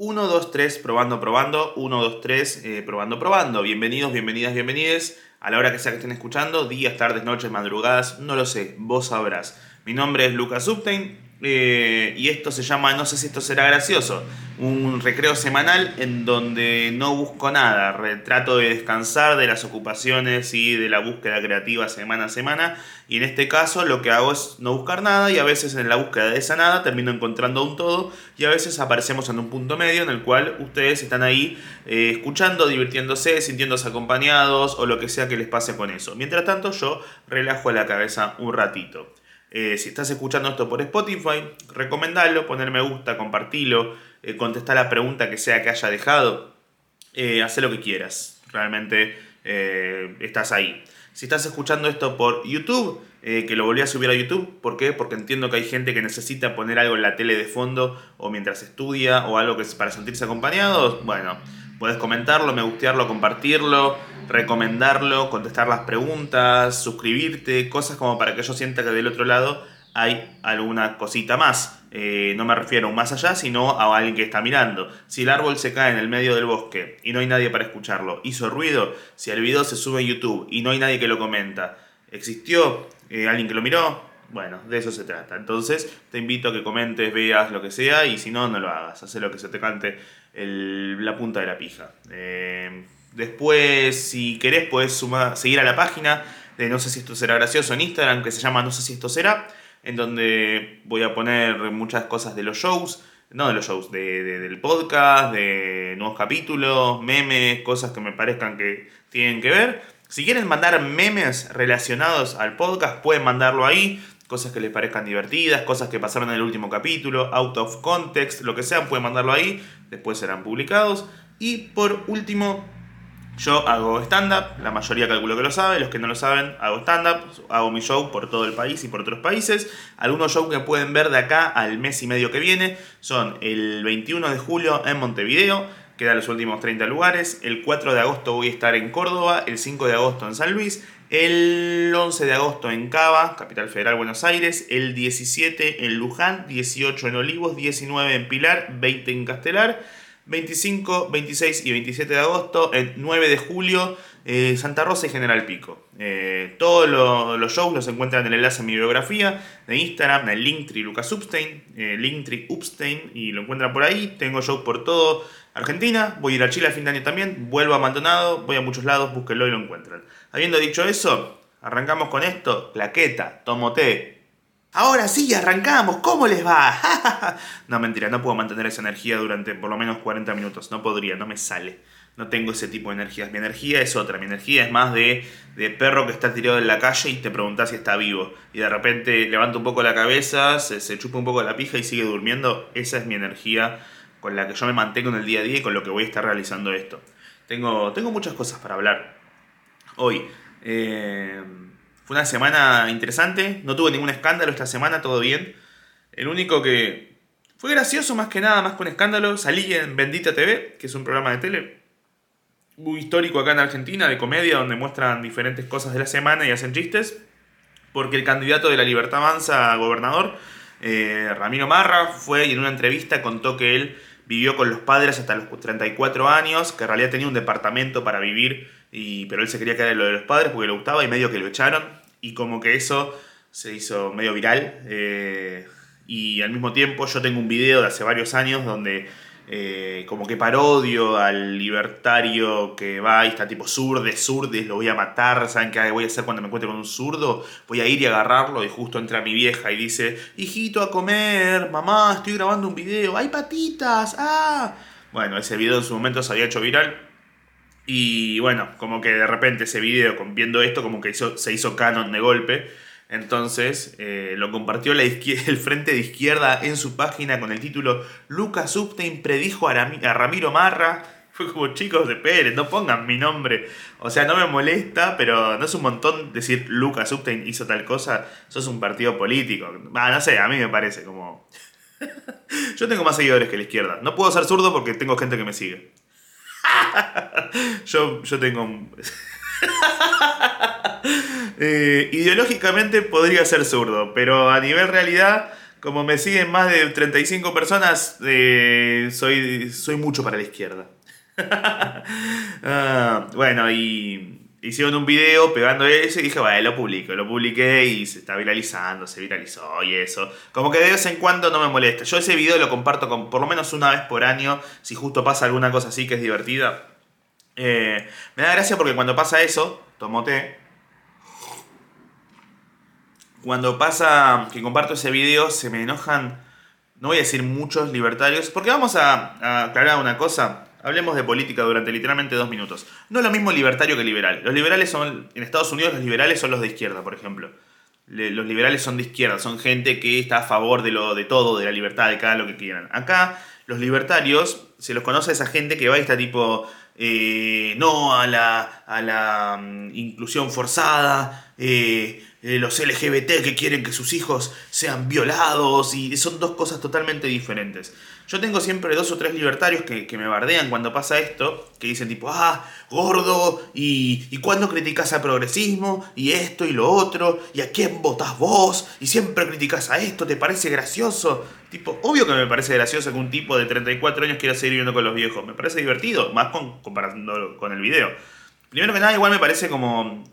1, 2, 3, probando, probando. 1, 2, 3, eh, probando, probando. Bienvenidos, bienvenidas, bienvenides. A la hora que sea que estén escuchando, días, tardes, noches, madrugadas, no lo sé, vos sabrás. Mi nombre es Lucas Uptain eh, y esto se llama No sé si esto será gracioso. Un recreo semanal en donde no busco nada. Trato de descansar de las ocupaciones y de la búsqueda creativa semana a semana. Y en este caso lo que hago es no buscar nada y a veces en la búsqueda de esa nada termino encontrando un todo y a veces aparecemos en un punto medio en el cual ustedes están ahí eh, escuchando, divirtiéndose, sintiéndose acompañados o lo que sea que les pase con eso. Mientras tanto yo relajo la cabeza un ratito. Eh, si estás escuchando esto por Spotify, recomendalo, poner me gusta, compartilo, eh, contestar la pregunta que sea que haya dejado. Eh, haz lo que quieras. Realmente eh, estás ahí. Si estás escuchando esto por YouTube, que lo volví a subir a YouTube, ¿por qué? Porque entiendo que hay gente que necesita poner algo en la tele de fondo o mientras estudia o algo que es para sentirse acompañados. Bueno, puedes comentarlo, me gustearlo, compartirlo recomendarlo, contestar las preguntas, suscribirte, cosas como para que yo sienta que del otro lado hay alguna cosita más. Eh, no me refiero a un más allá, sino a alguien que está mirando. Si el árbol se cae en el medio del bosque y no hay nadie para escucharlo, hizo ruido, si el video se sube a YouTube y no hay nadie que lo comenta, ¿existió eh, alguien que lo miró? Bueno, de eso se trata. Entonces te invito a que comentes, veas lo que sea y si no, no lo hagas. Haz lo que se te cante la punta de la pija. Eh, Después, si querés, puedes sumar, seguir a la página de No sé si esto será gracioso en Instagram, que se llama No sé si esto será, en donde voy a poner muchas cosas de los shows, no de los shows, del podcast, de nuevos capítulos, memes, cosas que me parezcan que tienen que ver. Si quieren mandar memes relacionados al podcast, pueden mandarlo ahí. Cosas que les parezcan divertidas, cosas que pasaron en el último capítulo, out of context, lo que sea, pueden mandarlo ahí. Después serán publicados. Y por último, yo hago stand-up, la mayoría calculo que lo sabe, los que no lo saben, hago stand-up, hago mi show por todo el país y por otros países. Algunos shows que pueden ver de acá al mes y medio que viene son el 21 de julio en Montevideo, quedan los últimos 30 lugares, el 4 de agosto voy a estar en Córdoba, el 5 de agosto en San Luis, el 11 de agosto en Cava, Capital Federal Buenos Aires, el 17 en Luján, 18 en Olivos, 19 en Pilar, 20 en Castelar 25, 26 y 27 de agosto, el 9 de julio, eh, Santa Rosa y General Pico. Eh, todos los shows los encuentran en el enlace en mi biografía de Instagram, en Linktree Lucas Upstein, eh, Linktree Upstein, y lo encuentran por ahí. Tengo shows por todo Argentina, voy a ir a Chile a fin de año también, vuelvo a voy a muchos lados, búsquenlo y lo encuentran. Habiendo dicho eso, arrancamos con esto, plaqueta, tomo té, Ahora sí, arrancamos, ¿cómo les va? no, mentira, no puedo mantener esa energía durante por lo menos 40 minutos, no podría, no me sale. No tengo ese tipo de energías. Mi energía es otra, mi energía es más de, de perro que está tirado en la calle y te preguntas si está vivo. Y de repente levanta un poco la cabeza, se, chupa un poco la pija y sigue durmiendo. Esa es mi energía con la que yo me mantengo en el día a día y con lo que voy a estar realizando esto. Tengo, tengo muchas cosas para hablar hoy. Eh, fue una semana interesante, no tuve ningún escándalo esta semana, todo bien. El único que fue gracioso más que nada, más con escándalo, salí en Bendita TV, que es un programa de tele muy histórico acá en Argentina, de comedia, donde muestran diferentes cosas de la semana y hacen chistes, porque el candidato de la Libertad Avanza a gobernador, eh, Ramiro Marra, fue y en una entrevista contó que él vivió con los padres hasta los 34 años, que en realidad tenía un departamento para vivir y, pero él se quería quedar en lo de los padres porque le gustaba y medio que lo echaron. Y como que eso se hizo medio viral. Eh, y al mismo tiempo yo tengo un video de hace varios años donde eh, como que parodio al libertario que va y está tipo surdes, surdes, lo voy a matar, ¿saben qué voy a hacer cuando me encuentre con un zurdo? Voy a ir y agarrarlo y justo entra mi vieja y dice, hijito a comer, mamá, estoy grabando un video, hay patitas, ah. Bueno, ese video en su momento se había hecho viral y bueno, como que de repente ese video, viendo esto, como que se hizo canon de golpe. Entonces eh, lo compartió la el frente de izquierda en su página con el título Lucas Upstein predijo a, Ramiro Marra. Fue como chicos de Pérez, no pongan mi nombre. O sea, no me molesta, pero no es un montón decir Lucas Upstein hizo tal cosa. Eso es un partido político. Ah, no sé, a mí me parece como... Yo tengo más seguidores que la izquierda. No puedo ser zurdo porque tengo gente que me sigue. yo, yo tengo... Eh, ideológicamente podría ser zurdo, pero a nivel realidad como me siguen más de 35 personas, eh, soy, soy mucho para la izquierda. Ah, bueno, y hicieron un video pegando eso y dije, bueno, lo publico, lo publiqué y se está viralizando, se viralizó y eso. Como que de vez en cuando no me molesta. Yo ese video lo comparto con, por lo menos una vez por año, si justo pasa alguna cosa así que es divertida. Eh, me da gracia porque cuando pasa eso, tomo té. Cuando pasa que comparto ese video, se me enojan, no voy a decir muchos libertarios, porque vamos a aclarar una cosa. Hablemos de política durante literalmente dos minutos. No es lo mismo libertario que liberal. Los liberales son, en Estados Unidos los liberales son los de izquierda, por ejemplo. los liberales son de izquierda, son gente que está a favor de, lo, de todo, de la libertad, de cada lo que quieran. Acá, los libertarios, se los conoce a esa gente que va y está tipo, eh, no a la, a la mm, inclusión forzada, eh, eh, los LGBT que quieren que sus hijos sean violados, y son dos cosas totalmente diferentes. Yo tengo siempre dos o tres libertarios que, me bardean cuando pasa esto, que dicen tipo, ah, gordo, y, y cuándo criticas al progresismo, y esto y lo otro, y a quién votás vos, y siempre criticas a esto, ¿te parece gracioso? Tipo, obvio que me parece gracioso que un tipo de 34 años quiera seguir viviendo con los viejos, me parece divertido, más con, comparando con el video. Primero que nada, igual me parece como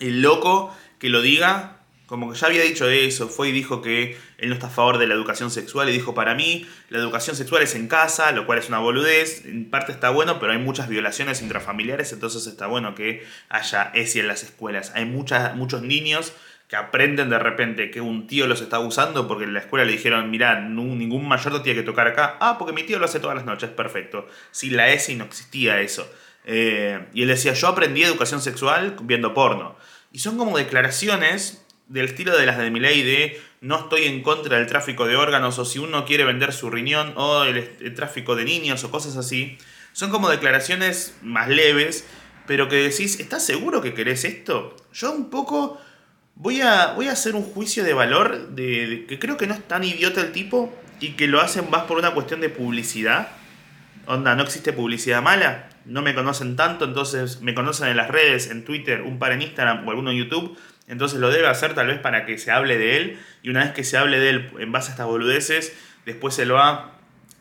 el loco que lo diga como que ya había dicho eso, fue y dijo que él no está a favor de la educación sexual y dijo, para mí la educación sexual es en casa, lo cual es una boludez, en parte está bueno, pero hay muchas violaciones intrafamiliares, entonces está bueno que haya ESI en las escuelas. Hay muchos niños que aprenden de repente que un tío los está abusando porque en la escuela le dijeron, mira, ningún mayor te tiene que tocar acá. Ah, porque mi tío lo hace todas las noches, perfecto. Sin la ESI no existía eso. Eh, y él decía, yo aprendí educación sexual viendo porno. Y son como declaraciones del estilo de las de mi ley de no estoy en contra del tráfico de órganos o si uno quiere vender su riñón o el, tráfico de niños o cosas así. Son como declaraciones más leves, pero que decís, ¿estás seguro que querés esto? Yo un poco voy a, voy a hacer un juicio de valor de, que creo que no es tan idiota el tipo y que lo hacen más por una cuestión de publicidad. Onda, no existe publicidad mala, no me conocen tanto, entonces me conocen en las redes, en Twitter, un par en Instagram o alguno en YouTube entonces lo debe hacer tal vez para que se hable de él. Y una vez que se hable de él en base a estas boludeces, después se lo va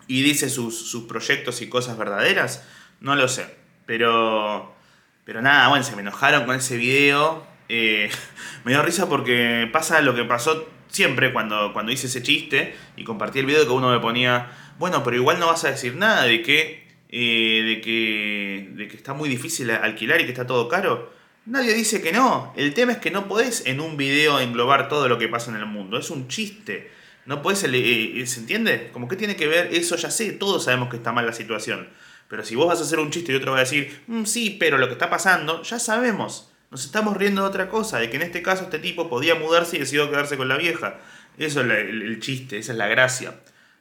y dice sus, proyectos y cosas verdaderas. No lo sé. Pero, pero nada, bueno, se me enojaron con ese video. Eh, me dio risa porque pasa lo que pasó siempre cuando, cuando hice ese chiste y compartí el video que uno me ponía, bueno, pero igual no vas a decir nada de que, eh, de que, de que está muy difícil alquilar y que está todo caro. Nadie dice que no. El tema es que no podés en un video englobar todo lo que pasa en el mundo. Es un chiste. No podés, eh, ¿se entiende? Como que tiene que ver, eso ya sé, todos sabemos que está mal la situación. Pero si vos vas a hacer un chiste y otro va a decir, mm, sí, pero lo que está pasando, ya sabemos. Nos estamos riendo de otra cosa, de que en este caso este tipo podía mudarse y decidió quedarse con la vieja. Eso es el, chiste, esa es la gracia.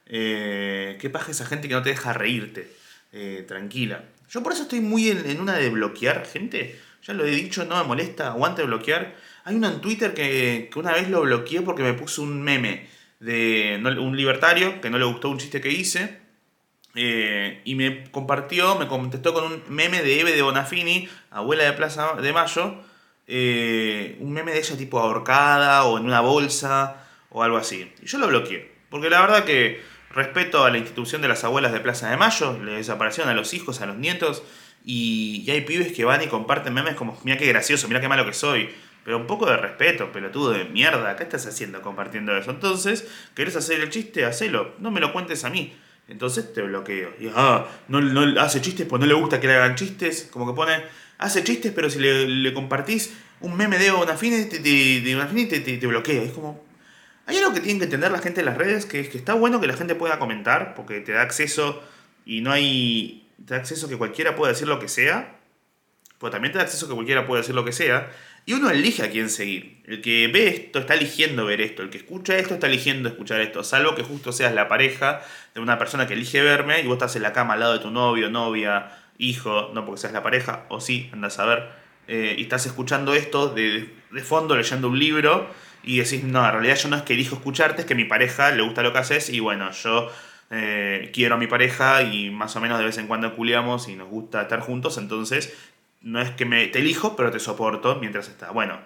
Eh, ¿Qué pasa esa gente que no te deja reírte? tranquila. Yo por eso estoy muy en, una de bloquear gente ya lo he dicho, no me molesta, aguante bloquear. Hay uno en Twitter que, una vez lo bloqueé porque me puso un meme de un libertario que no le gustó un chiste que hice. Eh, y me compartió, me contestó con un meme de Eve de Bonafini, abuela de Plaza de Mayo. Eh, un meme de ella tipo ahorcada o en una bolsa o algo así. Y yo lo bloqueé. Porque la verdad que respeto a la institución de las abuelas de Plaza de Mayo, le desaparecieron a los hijos, a los nietos. Y, hay pibes que van y comparten memes como, mira qué gracioso, mira qué malo que soy. Pero un poco de respeto, pelotudo de mierda. ¿Qué estás haciendo compartiendo eso? Entonces, ¿querés hacer el chiste? Hacelo. No me lo cuentes a mí. Entonces te bloqueo. Y, ah, no, no hace chistes, pues no le gusta que le hagan chistes. Como que pone, hace chistes, pero si le, compartís un meme de una fine, te, te, te, te, bloquea. Es como, hay algo que tienen que entender la gente en las redes, que es que está bueno que la gente pueda comentar, porque te da acceso y no hay te da acceso que cualquiera pueda decir lo que sea, pero también te da acceso que cualquiera pueda decir lo que sea, y uno elige a quién seguir. El que ve esto está eligiendo ver esto, el que escucha esto está eligiendo escuchar esto, salvo que justo seas la pareja de una persona que elige verme y vos estás en la cama al lado de tu novio, novia, hijo, no porque seas la pareja, o sí, andas a ver, eh, y estás escuchando esto de, de fondo leyendo un libro y decís, no, en realidad yo no es que elijo escucharte, es que mi pareja le gusta lo que haces y bueno, yo eh, quiero a mi pareja y más o menos de vez en cuando culiamos y nos gusta estar juntos, entonces no es que me, te elijo, pero te soporto mientras está. Bueno,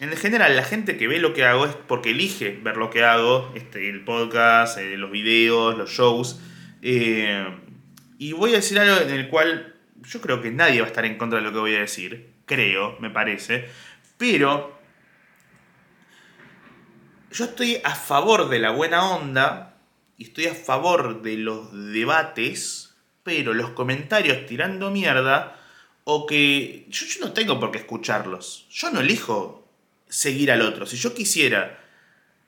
en general, la gente que ve lo que hago es porque elige ver lo que hago, este, el podcast, eh, los videos, los shows. Eh, y voy a decir algo en el cual yo creo que nadie va a estar en contra de lo que voy a decir. Creo, me parece. Pero yo estoy a favor de la buena onda y estoy a favor de los debates, pero los comentarios tirando mierda o que yo, no tengo por qué escucharlos. Yo no elijo seguir al otro. Si yo quisiera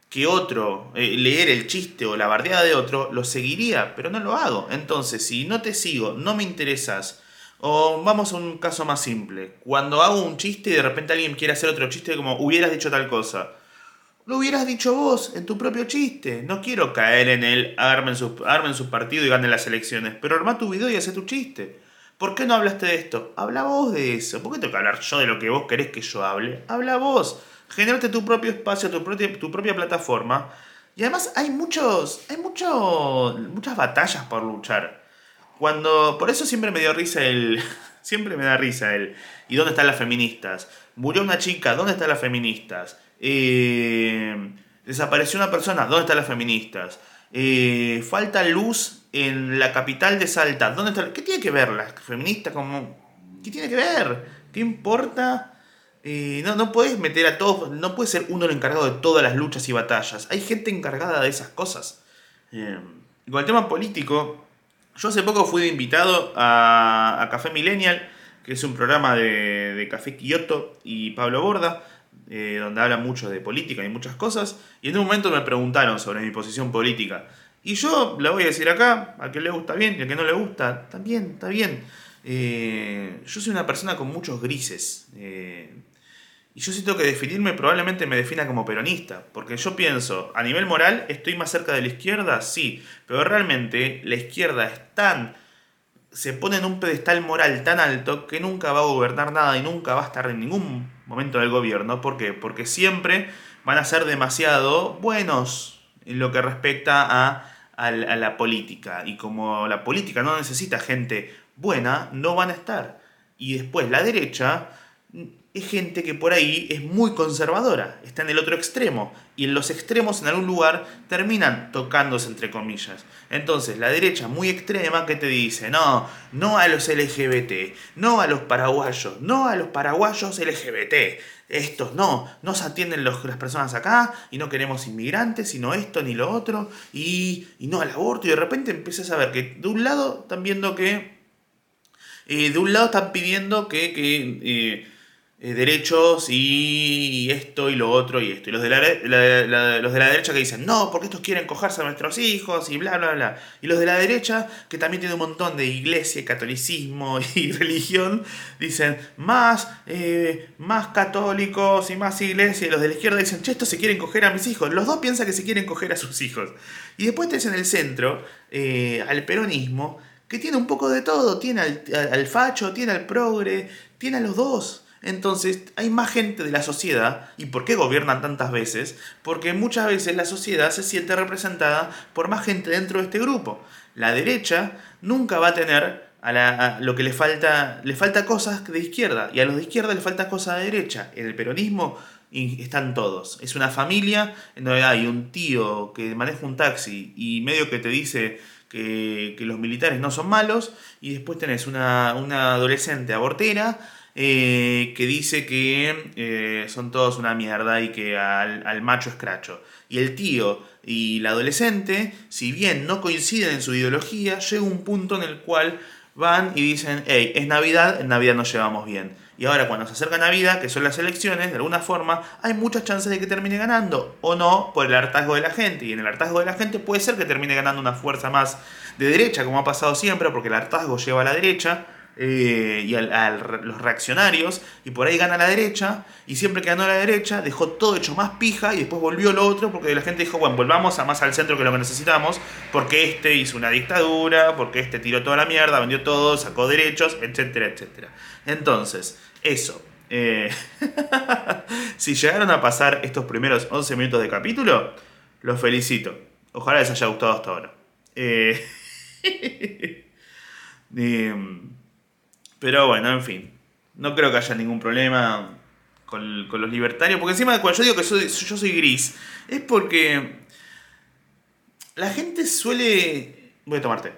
que otro, eh, leer el chiste o la bardeada de otro, lo seguiría, pero no lo hago. Entonces, si no te sigo, no me interesas, o vamos a un caso más simple, cuando hago un chiste y de repente alguien quiere hacer otro chiste como hubieras dicho tal cosa, lo hubieras dicho vos en tu propio chiste. No quiero caer en el armen su, armen su partido y ganen las elecciones, pero arma tu video y hace tu chiste. ¿Por qué no hablaste de esto? Habla vos de eso. ¿Por qué tengo que hablar yo de lo que vos querés que yo hable? Habla vos. Generate tu propio espacio, tu propia, plataforma. Y además hay muchos. hay mucho, muchas batallas por luchar. Cuando. Por eso siempre me dio risa el. siempre me da risa el. ¿Y dónde están las feministas? Murió una chica, ¿dónde están las feministas? Eh, desapareció una persona, ¿dónde están las feministas? Eh, falta luz en la capital de Salta, ¿dónde está? ¿Qué tiene que ver la feminista como.? ¿Qué tiene que ver? ¿Qué importa? no, no puedes meter a todos, no puede ser uno el encargado de todas las luchas y batallas. Hay gente encargada de esas cosas. Eh, con el tema político, yo hace poco fui invitado a, Café Millennial, que es un programa de, Café Kioto y Pablo Borda, eh, donde habla mucho de política y muchas cosas. Y en un momento me preguntaron sobre mi posición política. Y yo la voy a decir acá, a que le gusta bien y a que no le gusta, también, está bien. Eh, yo soy una persona con muchos grises. Y yo si tengo que definirme, probablemente me defina como peronista. Porque yo pienso, a nivel moral, ¿estoy más cerca de la izquierda? Sí. Pero realmente la izquierda es tan. se pone en un pedestal moral tan alto que nunca va a gobernar nada y nunca va a estar en ningún momento del gobierno. ¿Por qué? Porque siempre van a ser demasiado buenos en lo que respecta a, a la política. Y como la política no necesita gente buena, no van a estar. Y después la derecha es gente que por ahí es muy conservadora, está en el otro extremo, y en los extremos en algún lugar terminan tocándose entre comillas. Entonces, la derecha muy extrema que te dice, no, no a los LGBT, no a los paraguayos, no a los paraguayos LGBT, estos no, no se atienden las personas acá y no queremos inmigrantes, sino esto ni lo otro, y, no al aborto, y de repente empiezas a ver que de un lado están viendo que... Eh, de un lado están pidiendo que... Eh, eh, derechos y esto y lo otro y esto. Y los de la, los de la derecha que dicen, no, porque estos quieren cogerse a nuestros hijos y bla, bla, bla. Y los de la derecha, que también tiene un montón de iglesia, catolicismo y religión, dicen, más, eh, más católicos y más iglesia. Y los de la izquierda dicen, che, estos se quieren coger a mis hijos. Los dos piensan que se quieren coger a sus hijos. Y después te en el centro, eh, al peronismo, que tiene un poco de todo. Tiene al, al facho, tiene al progre, tiene a los dos. Entonces hay más gente de la sociedad. ¿Y por qué gobiernan tantas veces? Porque muchas veces la sociedad se siente representada por más gente dentro de este grupo. La derecha nunca va a tener a, lo que le falta, le falta cosas de izquierda y a los de izquierda le falta cosas de derecha. En el peronismo están todos. Es una familia en donde hay un tío que maneja un taxi y medio que te dice que, los militares no son malos y después tenés una, una adolescente abortera eh, que dice que eh, son todos una mierda y que al, al macho escracho. Y el tío y la adolescente, si bien no coinciden en su ideología, llega un punto en el cual van y dicen, hey, es Navidad, en Navidad nos llevamos bien. Y ahora cuando se acerca Navidad, que son las elecciones, de alguna forma, hay muchas chances de que termine ganando, o no, por el hartazgo de la gente. Y en el hartazgo de la gente puede ser que termine ganando una fuerza más de derecha, como ha pasado siempre, porque el hartazgo lleva a la derecha. Eh, y a los reaccionarios, y por ahí gana la derecha, y siempre que ganó la derecha dejó todo hecho más pija y después volvió lo otro porque la gente dijo, bueno, volvamos a más al centro que lo que necesitamos, porque este hizo una dictadura, porque este tiró toda la mierda, vendió todo, sacó derechos, etcétera, etcétera. Entonces, eso. Eh, si llegaron a pasar estos primeros 11 minutos de capítulo, los felicito. Ojalá les haya gustado hasta ahora. Eh, em, pero bueno, en fin. No creo que haya ningún problema. con, los libertarios, porque encima cuando yo digo que yo soy gris, es porque la gente suele... Voy a tomarte.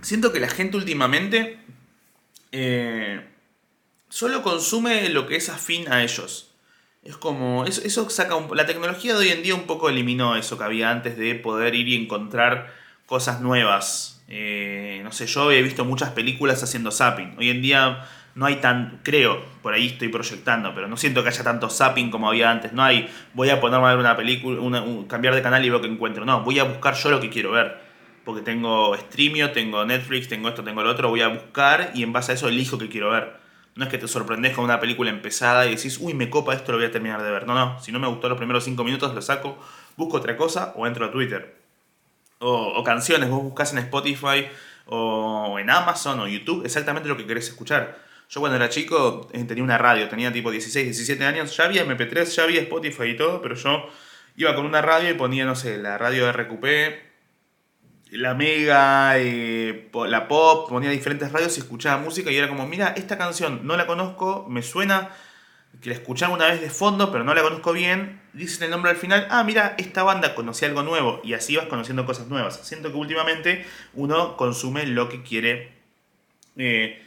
Siento que la gente últimamente eh, solo consume lo que es afín a ellos. Es como, eso, eso saca un, la tecnología de hoy en día un poco eliminó eso que había antes de poder ir y encontrar cosas nuevas. Eh, no sé, yo he visto muchas películas haciendo zapping. Hoy en día no hay tan, creo, por ahí estoy proyectando, pero no siento que haya tanto zapping como había antes. No hay, voy a ponerme a ver una película, cambiar de canal y veo que encuentro. No, voy a buscar yo lo que quiero ver. Porque tengo Streamio, tengo Netflix, tengo esto, tengo lo otro. Voy a buscar y en base a eso elijo que quiero ver. No es que te sorprendes con una película empezada y decís, uy, me copa esto, lo voy a terminar de ver. No, no, si no me gustó los primeros 5 minutos, lo saco, busco otra cosa o entro a Twitter. O, o canciones, vos buscas en Spotify o en Amazon o YouTube exactamente lo que querés escuchar. Yo cuando era chico eh, tenía una radio, tenía tipo 16, 17 años, ya había MP3, ya había Spotify y todo, pero yo iba con una radio y ponía, no sé, la radio de RQP, la Mega, eh, la Pop, ponía diferentes radios y escuchaba música y era como, mira, esta canción no la conozco, me suena que la escuchaba una vez de fondo, pero no la conozco bien, dicen el nombre al final, ah, mira, esta banda conocía algo nuevo y así vas conociendo cosas nuevas. Siento que últimamente uno consume lo que quiere. Eh,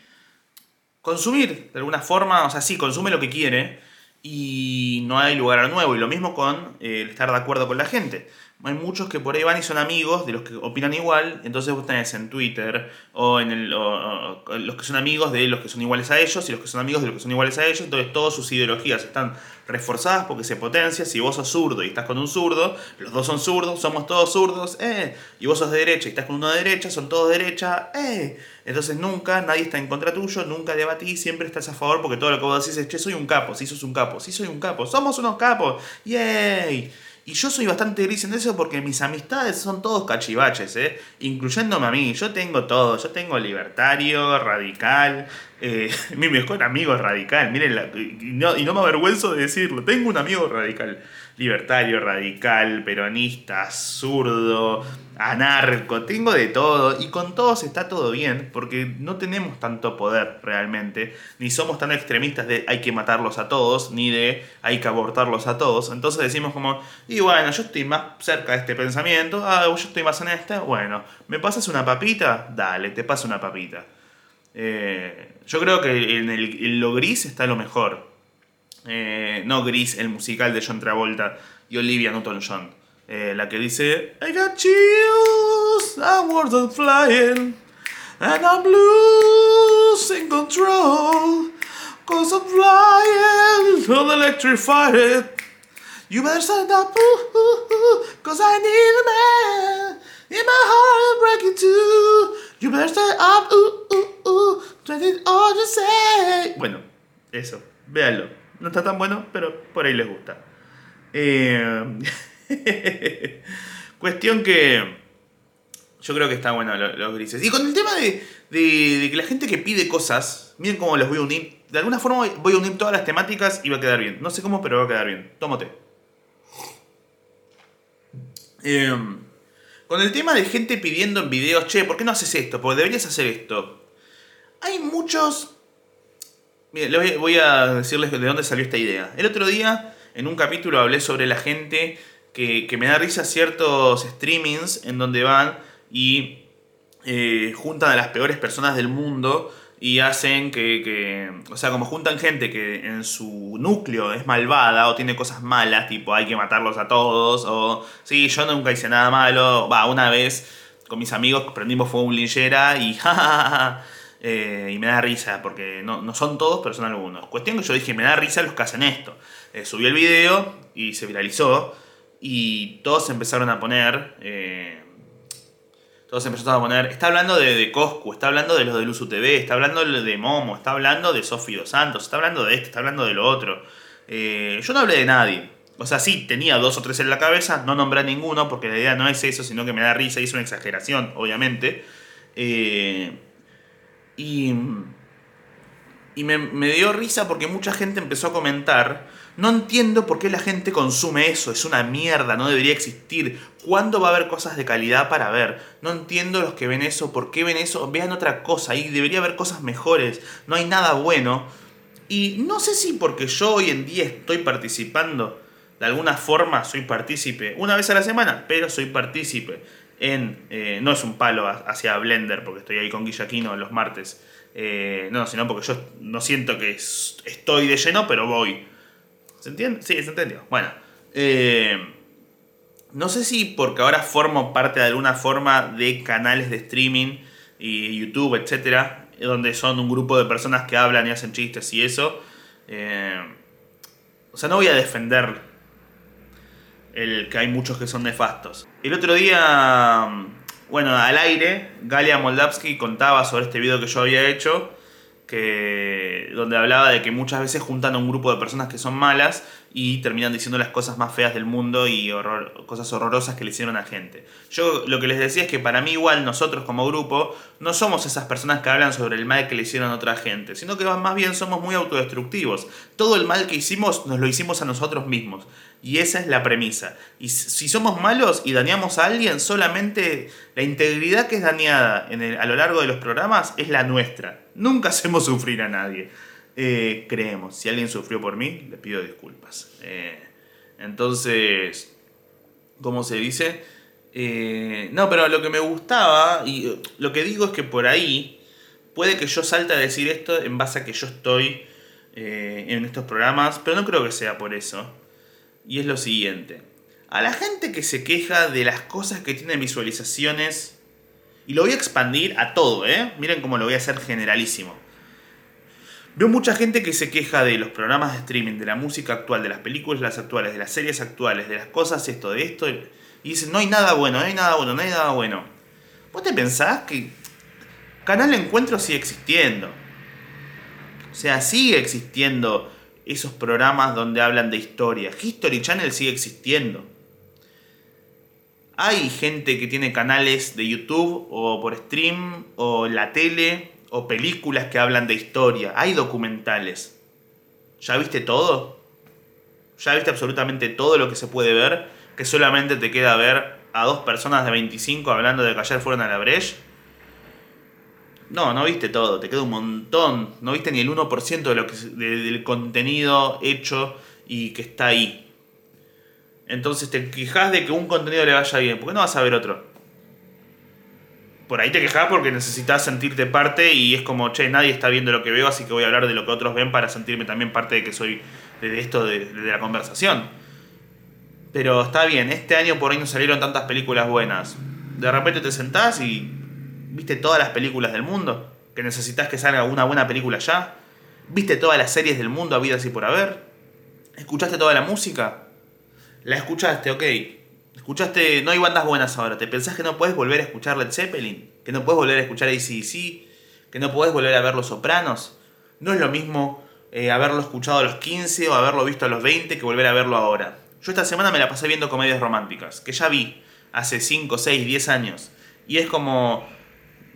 consumir de alguna forma, o sea, sí, consume lo que quiere y no hay lugar a nuevo. Y lo mismo con eh, estar de acuerdo con la gente hay muchos que por ahí van y son amigos de los que opinan igual, entonces vos tenés en Twitter o en el, los que son amigos de los que son iguales a ellos y los que son amigos de los que son iguales a ellos, entonces todas sus ideologías están reforzadas porque se potencia, si vos sos zurdo y estás con un zurdo, los dos son zurdos, somos todos zurdos, eh, y vos sos de derecha y estás con uno de derecha, son todos de derecha, eh, entonces nunca, nadie está en contra tuyo, nunca debatís, siempre estás a favor porque todo lo que vos decís es, che, soy un capo, si sos un capo, si soy un capo, somos unos capos, yay. Y yo soy bastante gris en eso porque mis amistades son todos cachivaches, ¿eh? incluyéndome a mí. Yo tengo todo. Yo tengo libertario, radical. Eh, mi mejor amigo es radical. Miren, y, no, y no me avergüenzo de decirlo. Tengo un amigo radical libertario, radical, peronista, zurdo, anarco, tengo de todo y con todos está todo bien porque no tenemos tanto poder realmente, ni somos tan extremistas de hay que matarlos a todos, ni de hay que abortarlos a todos, entonces decimos como, y bueno, yo estoy más cerca de este pensamiento, ah, yo estoy más en este, bueno, ¿me pasas una papita? Dale, te paso una papita. Eh, yo creo que en, lo gris está lo mejor. Eh, no Gris, el musical de John Travolta y Olivia Newton-John. Eh, la que dice I got chills, I'm worth flying, and I'm losing control, cause I'm flying, so electrified. You better stand up, cause I need a man in my heart break it too. You better stand up, ooh, ooh, ooh, all you say. Bueno, eso, véanlo. No está tan bueno, pero por ahí les gusta. Eh, cuestión que yo creo que está bueno los, grises. Y con el tema de, de, que la gente que pide cosas, miren cómo los voy a unir. De alguna forma voy a unir todas las temáticas y va a quedar bien. No sé cómo, pero va a quedar bien. Tómate. Eh, con el tema de gente pidiendo en videos, che, ¿por qué no haces esto? Porque deberías hacer esto. Hay muchos Mira, voy a decirles de dónde salió esta idea. El otro día, en un capítulo, hablé sobre la gente que, me da risa ciertos streamings en donde van y eh, juntan a las peores personas del mundo y hacen que, o sea, como juntan gente que en su núcleo es malvada o tiene cosas malas, tipo hay que matarlos a todos, o sí, yo nunca hice nada malo, va, una vez con mis amigos prendimos fuego un linchera y jajaja eh, y me da risa, porque no, son todos, pero son algunos. Cuestión que yo dije, me da risa los que hacen esto. Eh, subí el video y se viralizó. Y todos empezaron a poner. Eh, todos empezaron a poner. Está hablando de, de, Coscu, está hablando de los de Luzu TV, está hablando de Momo, está hablando de Sofía Dos Santos, está hablando de esto, está hablando de lo otro. yo no hablé de nadie. O sea, sí, tenía dos o tres en la cabeza, no nombré a ninguno porque la idea no es eso, sino que me da risa y es una exageración, obviamente. Eh, y, y me, dio risa porque mucha gente empezó a comentar, no entiendo por qué la gente consume eso, es una mierda, no debería existir. ¿Cuándo va a haber cosas de calidad para ver? No entiendo los que ven eso, por qué ven eso, vean otra cosa, y debería haber cosas mejores, no hay nada bueno. Y no sé si porque yo hoy en día estoy participando, de alguna forma soy partícipe, una vez a la semana, pero soy partícipe en, eh, no es un palo hacia Blender, porque estoy ahí con Guillaquino los martes, eh, no, sino porque yo no siento que estoy de lleno, pero voy. ¿Se entiende? Sí, se entendió. Bueno, eh, no sé si porque ahora formo parte de alguna forma de canales de streaming y YouTube, etcétera, donde son un grupo de personas que hablan y hacen chistes y eso. Eh, o sea, no voy a defender el que hay muchos que son nefastos. El otro día, bueno, al aire, Galia Moldavsky contaba sobre este video que yo había hecho que, donde hablaba de que muchas veces juntan a un grupo de personas que son malas y terminan diciendo las cosas más feas del mundo y cosas horrorosas que le hicieron a gente. Yo lo que les decía es que para mí igual nosotros como grupo no somos esas personas que hablan sobre el mal que le hicieron a otra gente, sino que más bien somos muy autodestructivos. Todo el mal que hicimos nos lo hicimos a nosotros mismos. Y esa es la premisa. Y si somos malos y dañamos a alguien, solamente la integridad que es dañada a lo largo de los programas es la nuestra. Nunca hacemos sufrir a nadie. Eh, creemos. Si alguien sufrió por mí, le pido disculpas. Eh, entonces, ¿cómo se dice? Eh, no, pero lo que me gustaba, y lo que digo es que por ahí puede que yo salte a decir esto en base a que yo estoy en estos programas, pero no creo que sea por eso y es lo siguiente. A la gente que se queja de las cosas que tienen visualizaciones, y lo voy a expandir a todo, ¿eh? Miren cómo lo voy a hacer generalísimo. Veo mucha gente que se queja de los programas de streaming, de la música actual, de las películas actuales, de las series actuales, de las cosas, esto, de esto, y dicen, no hay nada bueno, no hay nada bueno, no hay nada bueno. ¿Vos te pensás que Canal Encuentro sigue existiendo? O sea, sigue existiendo esos programas donde hablan de historia. History Channel sigue existiendo. Hay gente que tiene canales de YouTube o por stream o la tele o películas que hablan de historia. Hay documentales. ¿Ya viste todo? ¿Ya viste absolutamente todo lo que se puede ver? Que solamente te queda ver a dos personas de 25 hablando de que ayer fueron a la Breche no, no viste todo, te queda un montón. No viste ni el 1% de lo que, del contenido hecho y que está ahí. Entonces te quejas de que un contenido le vaya bien. ¿Por qué no vas a ver otro? Por ahí te quejas porque necesitas sentirte parte y es como, che, nadie está viendo lo que veo, así que voy a hablar de lo que otros ven para sentirme también parte de que soy de esto, de, la conversación. Pero está bien, este año por ahí no salieron tantas películas buenas. De repente te sentás y ¿Viste todas las películas del mundo? ¿Que necesitas que salga una buena película ya? ¿Viste todas las series del mundo habidas y por haber? ¿Escuchaste toda la música? ¿La escuchaste? Ok. ¿Escuchaste? No hay bandas buenas ahora. ¿Te pensás que no puedes volver a escuchar Led Zeppelin? ¿Que no puedes volver a escuchar ACDC? ¿Que no puedes volver a ver Los Sopranos? No es lo mismo eh, haberlo escuchado a los 15 o haberlo visto a los 20 que volver a verlo ahora. Yo esta semana me la pasé viendo comedias románticas, que ya vi hace 5, 6, 10 años. Y es como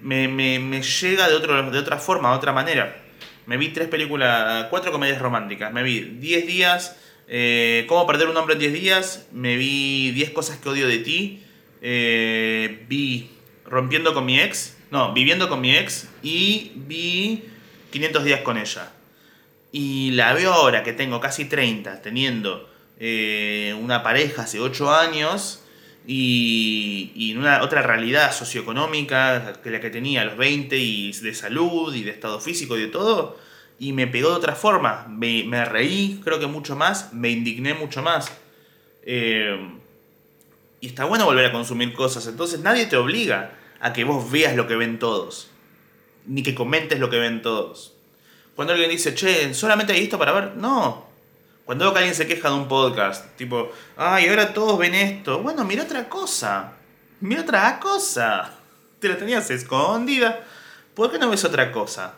me, llega de, otro, de otra forma, de otra manera. Me vi tres películas, cuatro comedias románticas. Me vi 10 días, eh, Cómo perder un hombre en 10 días. Me vi 10 cosas que odio de ti. Eh, vi Rompiendo con mi ex. No, Viviendo con mi ex. Y vi 500 días con ella. Y la veo ahora que tengo casi 30, teniendo eh, una pareja hace 8 años y, y, una otra realidad socioeconómica que la que tenía a los 20 y de salud y de estado físico y de todo, y me pegó de otra forma. Me, me reí, creo que mucho más, me indigné mucho más. Eh, y está bueno volver a consumir cosas, entonces nadie te obliga a que vos veas lo que ven todos, ni que comentes lo que ven todos. Cuando alguien dice, che, solamente hay esto para ver, no, cuando veo que alguien se queja de un podcast, tipo, ay, ahora todos ven esto. Bueno, mira otra cosa. Mira otra cosa. Te la tenías escondida. ¿Por qué no ves otra cosa?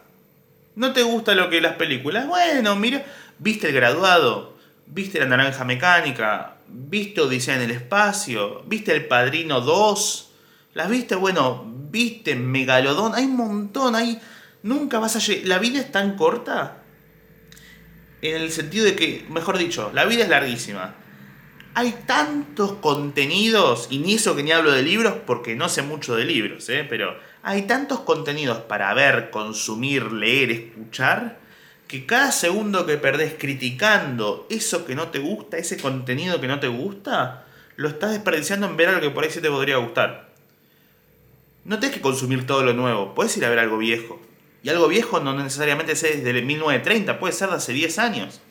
¿No te gusta lo que las películas? Bueno, mira, ¿viste el graduado? ¿Viste la naranja mecánica? ¿Viste Odisea en el espacio? ¿Viste el Padrino 2? ¿Las viste? Bueno, ¿viste Megalodón? Hay un montón, hay... Nunca vas a llegar... La vida es tan corta en el sentido de que, mejor dicho, la vida es larguísima. Hay tantos contenidos, y ni eso que ni hablo de libros porque no sé mucho de libros, ¿eh? pero hay tantos contenidos para ver, consumir, leer, escuchar, que cada segundo que perdés criticando eso que no te gusta, ese contenido que no te gusta, lo estás desperdiciando en ver algo que por ahí sí te podría gustar. No tenés que consumir todo lo nuevo, puedes ir a ver algo viejo. Y algo viejo no necesariamente es desde 1930, puede ser de hace 10 años.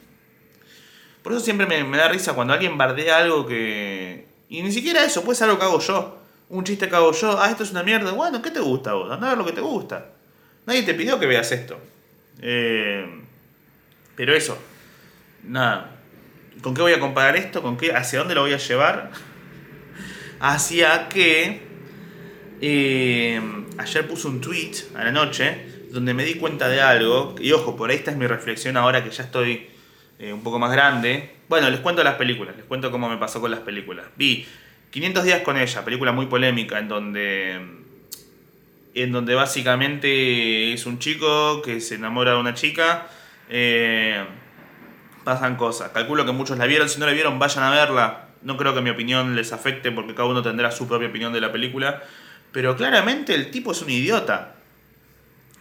Por eso siempre me, da risa cuando alguien bardea algo que... Y ni siquiera eso, puede ser algo que hago yo. Un chiste que hago yo. Ah, esto es una mierda. Bueno, ¿qué te gusta vos? Anda a ver lo que te gusta. Nadie te pidió que veas esto. Eh, pero eso. Nada. ¿Con qué voy a comparar esto? ¿Con qué? ¿Hacia dónde lo voy a llevar? Hacia que... Eh, ayer puse un tweet a la noche donde me di cuenta de algo. Y ojo, por ahí esta es mi reflexión ahora que ya estoy eh, un poco más grande. Bueno, les cuento las películas, les cuento cómo me pasó con las películas. Vi 500 días con ella, película muy polémica en donde en donde básicamente es un chico que se enamora de una chica. Eh, pasan cosas. Calculo que muchos la vieron. Si no la vieron, vayan a verla. No creo que mi opinión les afecte porque cada uno tendrá su propia opinión de la película. Pero claramente el tipo es un idiota.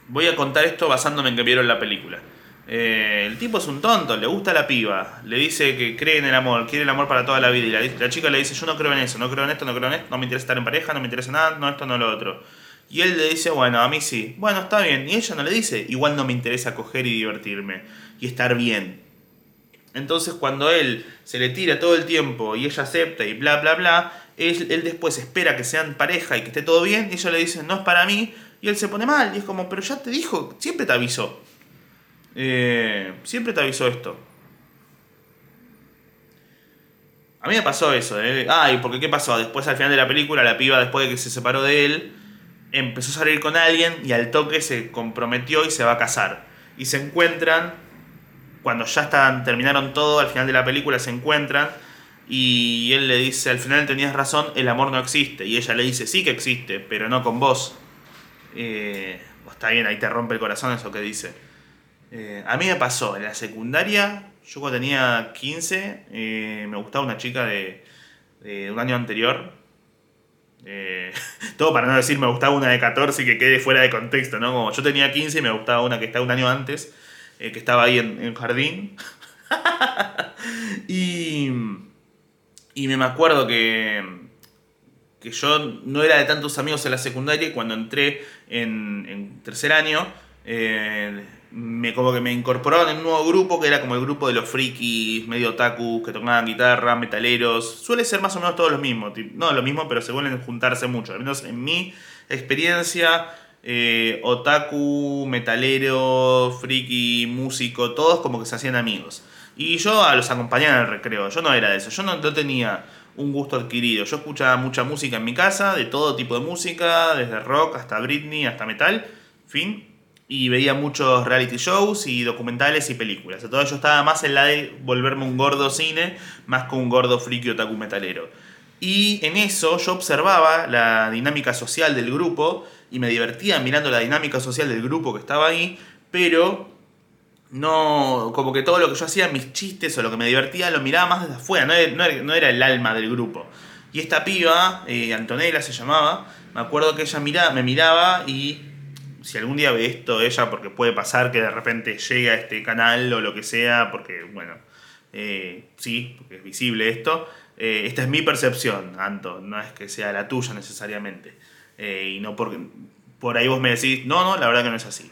Voy a contar esto basándome en que vieron la película. Eh, el tipo es un tonto, le gusta la piba, le dice que cree en el amor, quiere el amor para toda la vida. Y la, chica le dice, yo no creo en eso, no creo en esto, no creo en esto, no me interesa estar en pareja, no me interesa nada, no esto, no lo otro. Y él le dice, bueno, a mí sí. Bueno, está bien. Y ella no le dice, igual no me interesa coger y divertirme y estar bien. Entonces cuando él se le tira todo el tiempo y ella acepta y bla, bla, bla, él, él después espera que sean pareja y que esté todo bien y ella le dice, no es para mí. Y él se pone mal y es como, pero ya te dijo, siempre te avisó. Eh, siempre te avisó esto. A mí me pasó eso, ¿eh? Ay, porque ¿qué pasó? Después al final de la película, la piba, después de que se separó de él, empezó a salir con alguien y al toque se comprometió y se va a casar. Y se encuentran, cuando ya están, terminaron todo, al final de la película se encuentran y él le dice, al final tenías razón, el amor no existe. Y ella le dice, sí que existe, pero no con vos. Eh, está bien, ahí te rompe el corazón eso que dice. Eh, a mí me pasó en la secundaria, yo cuando tenía 15, eh, me gustaba una chica de, un año anterior. Eh, todo para no decir me gustaba una de 14 y que quede fuera de contexto, ¿no? Como yo tenía 15 y me gustaba una que estaba un año antes, que estaba ahí en, en jardín. y, y me acuerdo que, que yo no era de tantos amigos en la secundaria y cuando entré en, en tercer año, me, como que me incorporaron en un nuevo grupo que era como el grupo de los frikis, medio otaku, que tocaban guitarra, metaleros. Suele ser más o menos todos los mismos. No lo mismo, pero se vuelven juntarse mucho. Al menos en mi experiencia, eh, otaku, metalero, friki, músico, todos como que se hacían amigos. Y yo los acompañaba en el recreo. Yo no era de eso. Yo no, no tenía un gusto adquirido. Yo escuchaba mucha música en mi casa, de todo tipo de música, desde rock hasta Britney, hasta metal. Fin y veía muchos reality shows y documentales y películas. Entonces yo estaba más en la de volverme un gordo cine, más que un gordo friki otaku metalero. Y en eso yo observaba la dinámica social del grupo y me divertía mirando la dinámica social del grupo que estaba ahí, pero no, como que todo lo que yo hacía, mis chistes o lo que me divertía, lo miraba más desde afuera, no era, el alma del grupo. Y esta piba, eh, Antonella se llamaba, me acuerdo que ella miraba, me miraba y si algún día ve esto ella, porque puede pasar que de repente llegue a este canal o lo que sea, porque, bueno, eh, sí, porque es visible esto. Eh, esta es mi percepción, Anto, no es que sea la tuya necesariamente. Eh, y no porque por ahí vos me decís, no, no, la verdad que no es así.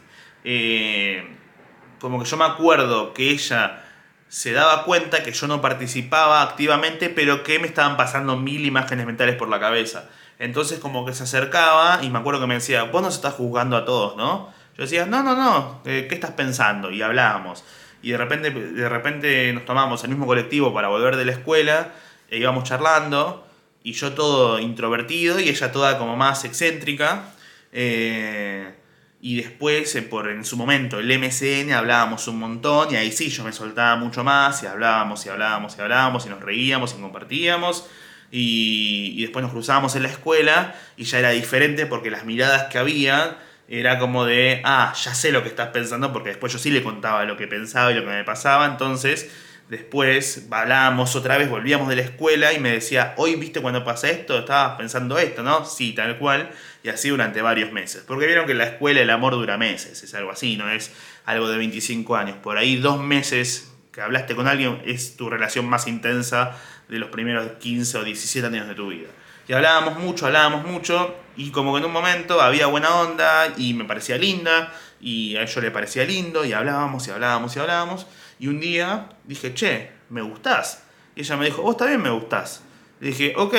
como que yo me acuerdo que ella se daba cuenta que yo no participaba activamente, pero que me estaban pasando mil imágenes mentales por la cabeza. Entonces como que se acercaba y me acuerdo que me decía, vos nos estás juzgando a todos, ¿no? Yo decía, no, no, no, eh, ¿qué estás pensando? Y hablábamos. Y de repente, de repente nos tomamos el mismo colectivo para volver de la escuela, e íbamos charlando, y yo todo introvertido y ella toda como más excéntrica. Eh, y después, eh, por en su momento, el MCN hablábamos un montón, y ahí sí yo me soltaba mucho más, y hablábamos y hablábamos y hablábamos, y nos reíamos y compartíamos y, después nos cruzábamos en la escuela y ya era diferente porque las miradas que había era como de, ah, ya sé lo que estás pensando porque después yo sí le contaba lo que pensaba y lo que me pasaba, entonces Después hablábamos otra vez, volvíamos de la escuela y me decía, hoy viste cuando pasa esto, estabas pensando esto, ¿no? Sí, tal cual. Y así durante varios meses. Porque vieron que en la escuela el amor dura meses, es algo así, no es algo de 25 años. Por ahí dos meses que hablaste con alguien es tu relación más intensa de los primeros 15 o 17 años de tu vida. Y hablábamos mucho, hablábamos mucho, y como que en un momento había buena onda y me parecía linda, y a ello le parecía lindo, y hablábamos y hablábamos y hablábamos, y un día dije, che, me gustás. Y ella me dijo, vos también me gustás. Le dije, ok,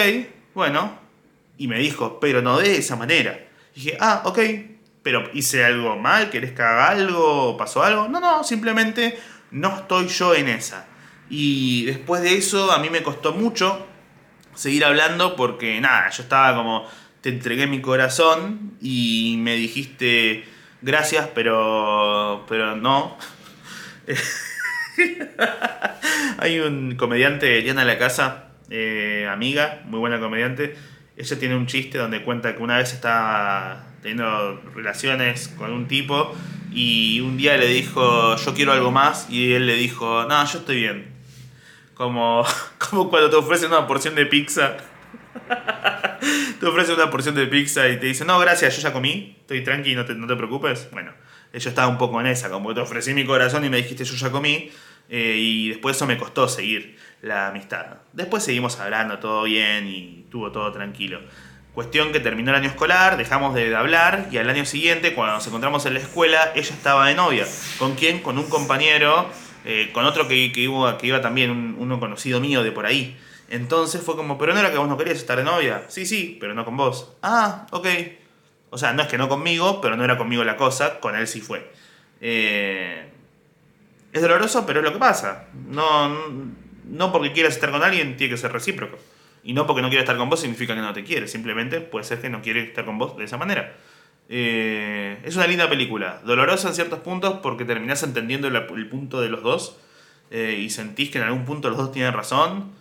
bueno, y me dijo, pero no de esa manera. Dije, ah, ok, pero hice algo mal, ¿querés que haga algo? ¿Pasó algo? No, no, simplemente no estoy yo en esa. Y después de eso a mí me costó mucho seguir hablando porque nada, yo estaba como, te entregué mi corazón y me dijiste gracias, pero, pero no. Hay un comediante, Eliana La Casa, eh, amiga, muy buena comediante. Ella tiene un chiste donde cuenta que una vez estaba teniendo relaciones con un tipo y un día le dijo, yo quiero algo más, y él le dijo, no, yo estoy bien. Como, como cuando te ofrecen una porción de pizza. te ofrecen una porción de pizza y te dicen, no, gracias, yo ya comí, estoy tranqui, no te, no te preocupes. Bueno, yo estaba un poco en esa, como te ofrecí mi corazón y me dijiste, yo ya comí. Eh, y después eso me costó seguir la amistad. Después seguimos hablando todo bien y estuvo todo tranquilo. Cuestión que terminó el año escolar, dejamos de hablar y al año siguiente, cuando nos encontramos en la escuela, ella estaba de novia. ¿Con quién? Con un compañero, eh, con otro que, iba, que iba también, un, uno conocido mío de por ahí. Entonces fue como, pero no era que vos no querías estar de novia. Sí, sí, pero no con vos. Ah, ok. O sea, no es que no conmigo, pero no era conmigo la cosa, con él sí fue. Eh, es doloroso, pero es lo que pasa. No, no porque quieras estar con alguien tiene que ser recíproco. Y no porque no quiera estar con vos significa que no te quiere. Simplemente puede ser que no quiere estar con vos de esa manera. Eh, es una linda película. Dolorosa en ciertos puntos porque terminás entendiendo el, punto de los dos. Eh, y sentís que en algún punto los dos tienen razón.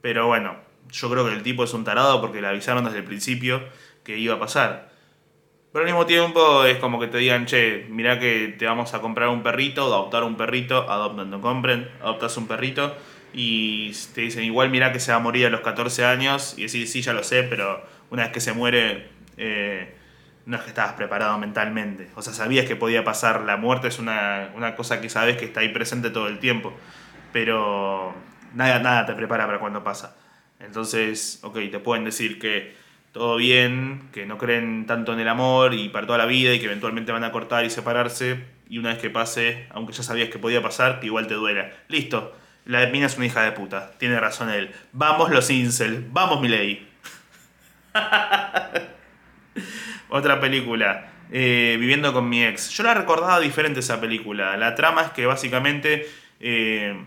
Pero bueno, yo creo que el tipo es un tarado porque le avisaron desde el principio que iba a pasar. Pero al mismo tiempo es como que te digan, che, mira que te vamos a comprar un perrito, adoptar un perrito, adoptan, no compren, adoptas un perrito y te dicen, igual mira que se va a morir a los 14 años, y decís, sí, ya lo sé, pero una vez que se muere, eh, no es que estabas preparado mentalmente. O sea, sabías que podía pasar, la muerte es una, cosa que sabes que está ahí presente todo el tiempo, pero nada, nada te prepara para cuando pasa. Entonces, ok, te pueden decir que todo bien, que no creen tanto en el amor y para toda la vida y que eventualmente van a cortar y separarse, y una vez que pase, aunque ya sabías que podía pasar, que igual te duela. Listo la mina es una hija de puta. Tiene razón él. Vamos los incel. Vamos mi ley. Otra película. Eh, Viviendo con mi ex. Yo la recordaba diferente esa película. La trama es que básicamente eh,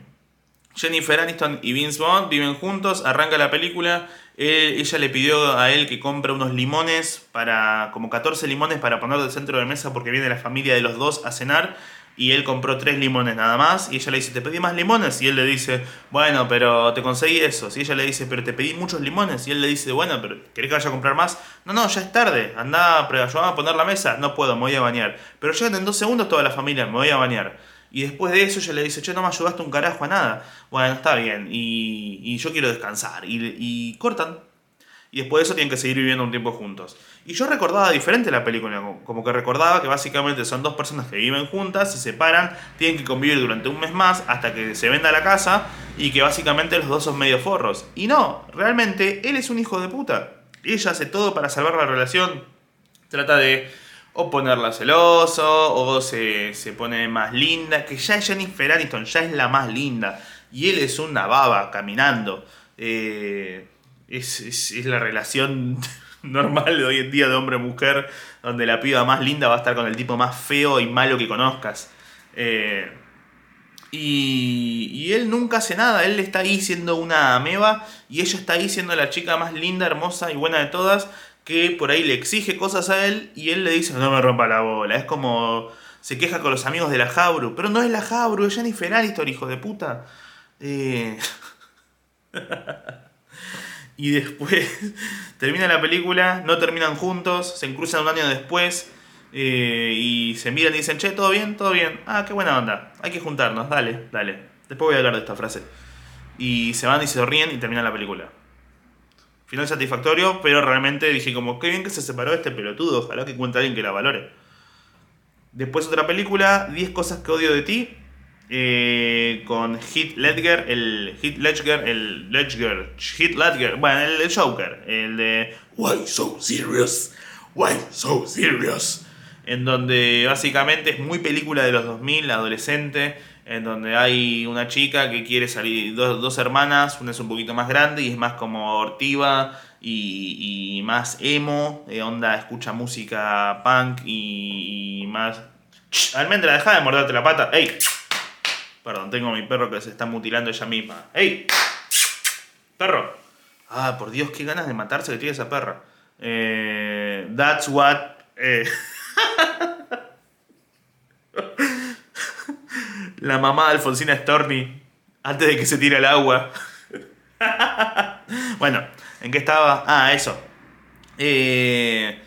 Jennifer Aniston y Vince Bond viven juntos. Arranca la película. ella le pidió a él que compre unos limones para. como 14 limones para poner del centro de mesa porque viene la familia de los dos a cenar y él compró tres limones nada más y ella le dice, ¿te pedí más limones? Y él le dice, bueno, pero te conseguí eso. Y ella le dice, pero te pedí muchos limones. Y él le dice, bueno, pero ¿querés que vaya a comprar más? No, no, ya es tarde, anda, ayúdame a poner la mesa. No puedo, me voy a bañar. Pero llegan en dos segundos toda la familia, me voy a bañar. Y después de eso ella le dice, che, no me ayudaste un carajo a nada. Bueno, está bien, y, y yo quiero descansar. Y, y cortan y después de eso tienen que seguir viviendo un tiempo juntos. Y yo recordaba diferente la película, como que recordaba que básicamente son dos personas que viven juntas, se separan, tienen que convivir durante un mes más hasta que se venda la casa y que básicamente los dos son medio forros. Y no, realmente él es un hijo de puta. Ella hace todo para salvar la relación, trata de o ponerla celoso, o se, se pone más linda, que ya es Jennifer Aniston, ya es la más linda, y él es una baba caminando. Eh, es, la relación normal de hoy en día de hombre-mujer, donde la piba más linda va a estar con el tipo más feo y malo que conozcas. Eh, y, y, él nunca hace nada, él está ahí siendo una ameba y ella está ahí siendo la chica más linda, hermosa y buena de todas, que por ahí le exige cosas a él y él le dice, no me rompa la bola, es como se queja con los amigos de la Jabru, pero no es la Jabru, es Jennifer Aniston, hijo de puta. Eh... y después termina la película, no terminan juntos, se cruzan un año después eh, y se miran y dicen, che, ¿todo bien? ¿Todo bien? Ah, qué buena onda, hay que juntarnos, dale, dale. Después voy a hablar de esta frase. Y se van y se ríen y termina la película. Final satisfactorio, pero realmente dije como, qué bien que se separó este pelotudo, ojalá que cuente alguien que la valore. Después otra película, 10 cosas que odio de ti, eh, con Heath Ledger, el Heath Ledger, el Ledger, Heath Ledger, bueno, el, Joker, el de Why so serious? Why so serious? En donde básicamente es muy película de los 2000, adolescente, en donde hay una chica que quiere salir, dos, dos hermanas, una es un poquito más grande y es más como hortiva y, más emo, de onda escucha música punk y, y más... Almendra, deja de morderte la pata. ¡Ey! Perdón, tengo a mi perro que se está mutilando ella misma. ¡Ey! Perro. Ah, por Dios, qué ganas de matarse que tiene esa perra. Eh, that's what... eh, la mamá de Alfonsina Storni antes de que se tire al agua. bueno, ¿en qué estaba? Ah, eso. Eh,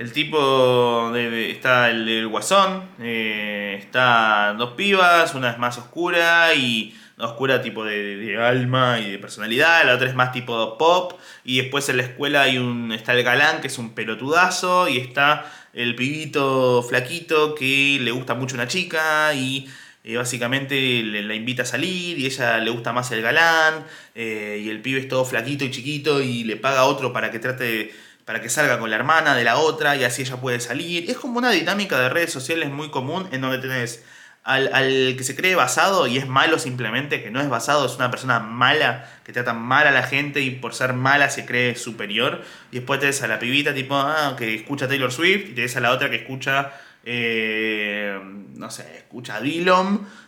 el tipo de, de- está el, el guasón, eh, está dos pibas, una es más oscura y oscura tipo de, de alma y de personalidad, la otra es más tipo pop y después en la escuela hay un está el galán que es un pelotudazo y está el pibito flaquito que le gusta mucho una chica y eh, básicamente le, la invita a salir y ella le gusta más el galán eh, y el pibe es todo flaquito y chiquito y le paga a otro para que trate para que salga con la hermana de la otra y así ella puede salir. Es como una dinámica de redes sociales muy común en donde tenés al, al que se cree basado y es malo simplemente, que no es basado, es una persona mala, que trata mal a la gente y por ser mala se cree superior. Y después tenés a la pibita tipo, ah, que escucha Taylor Swift y tenés a la otra que escucha, eh, no sé, escucha a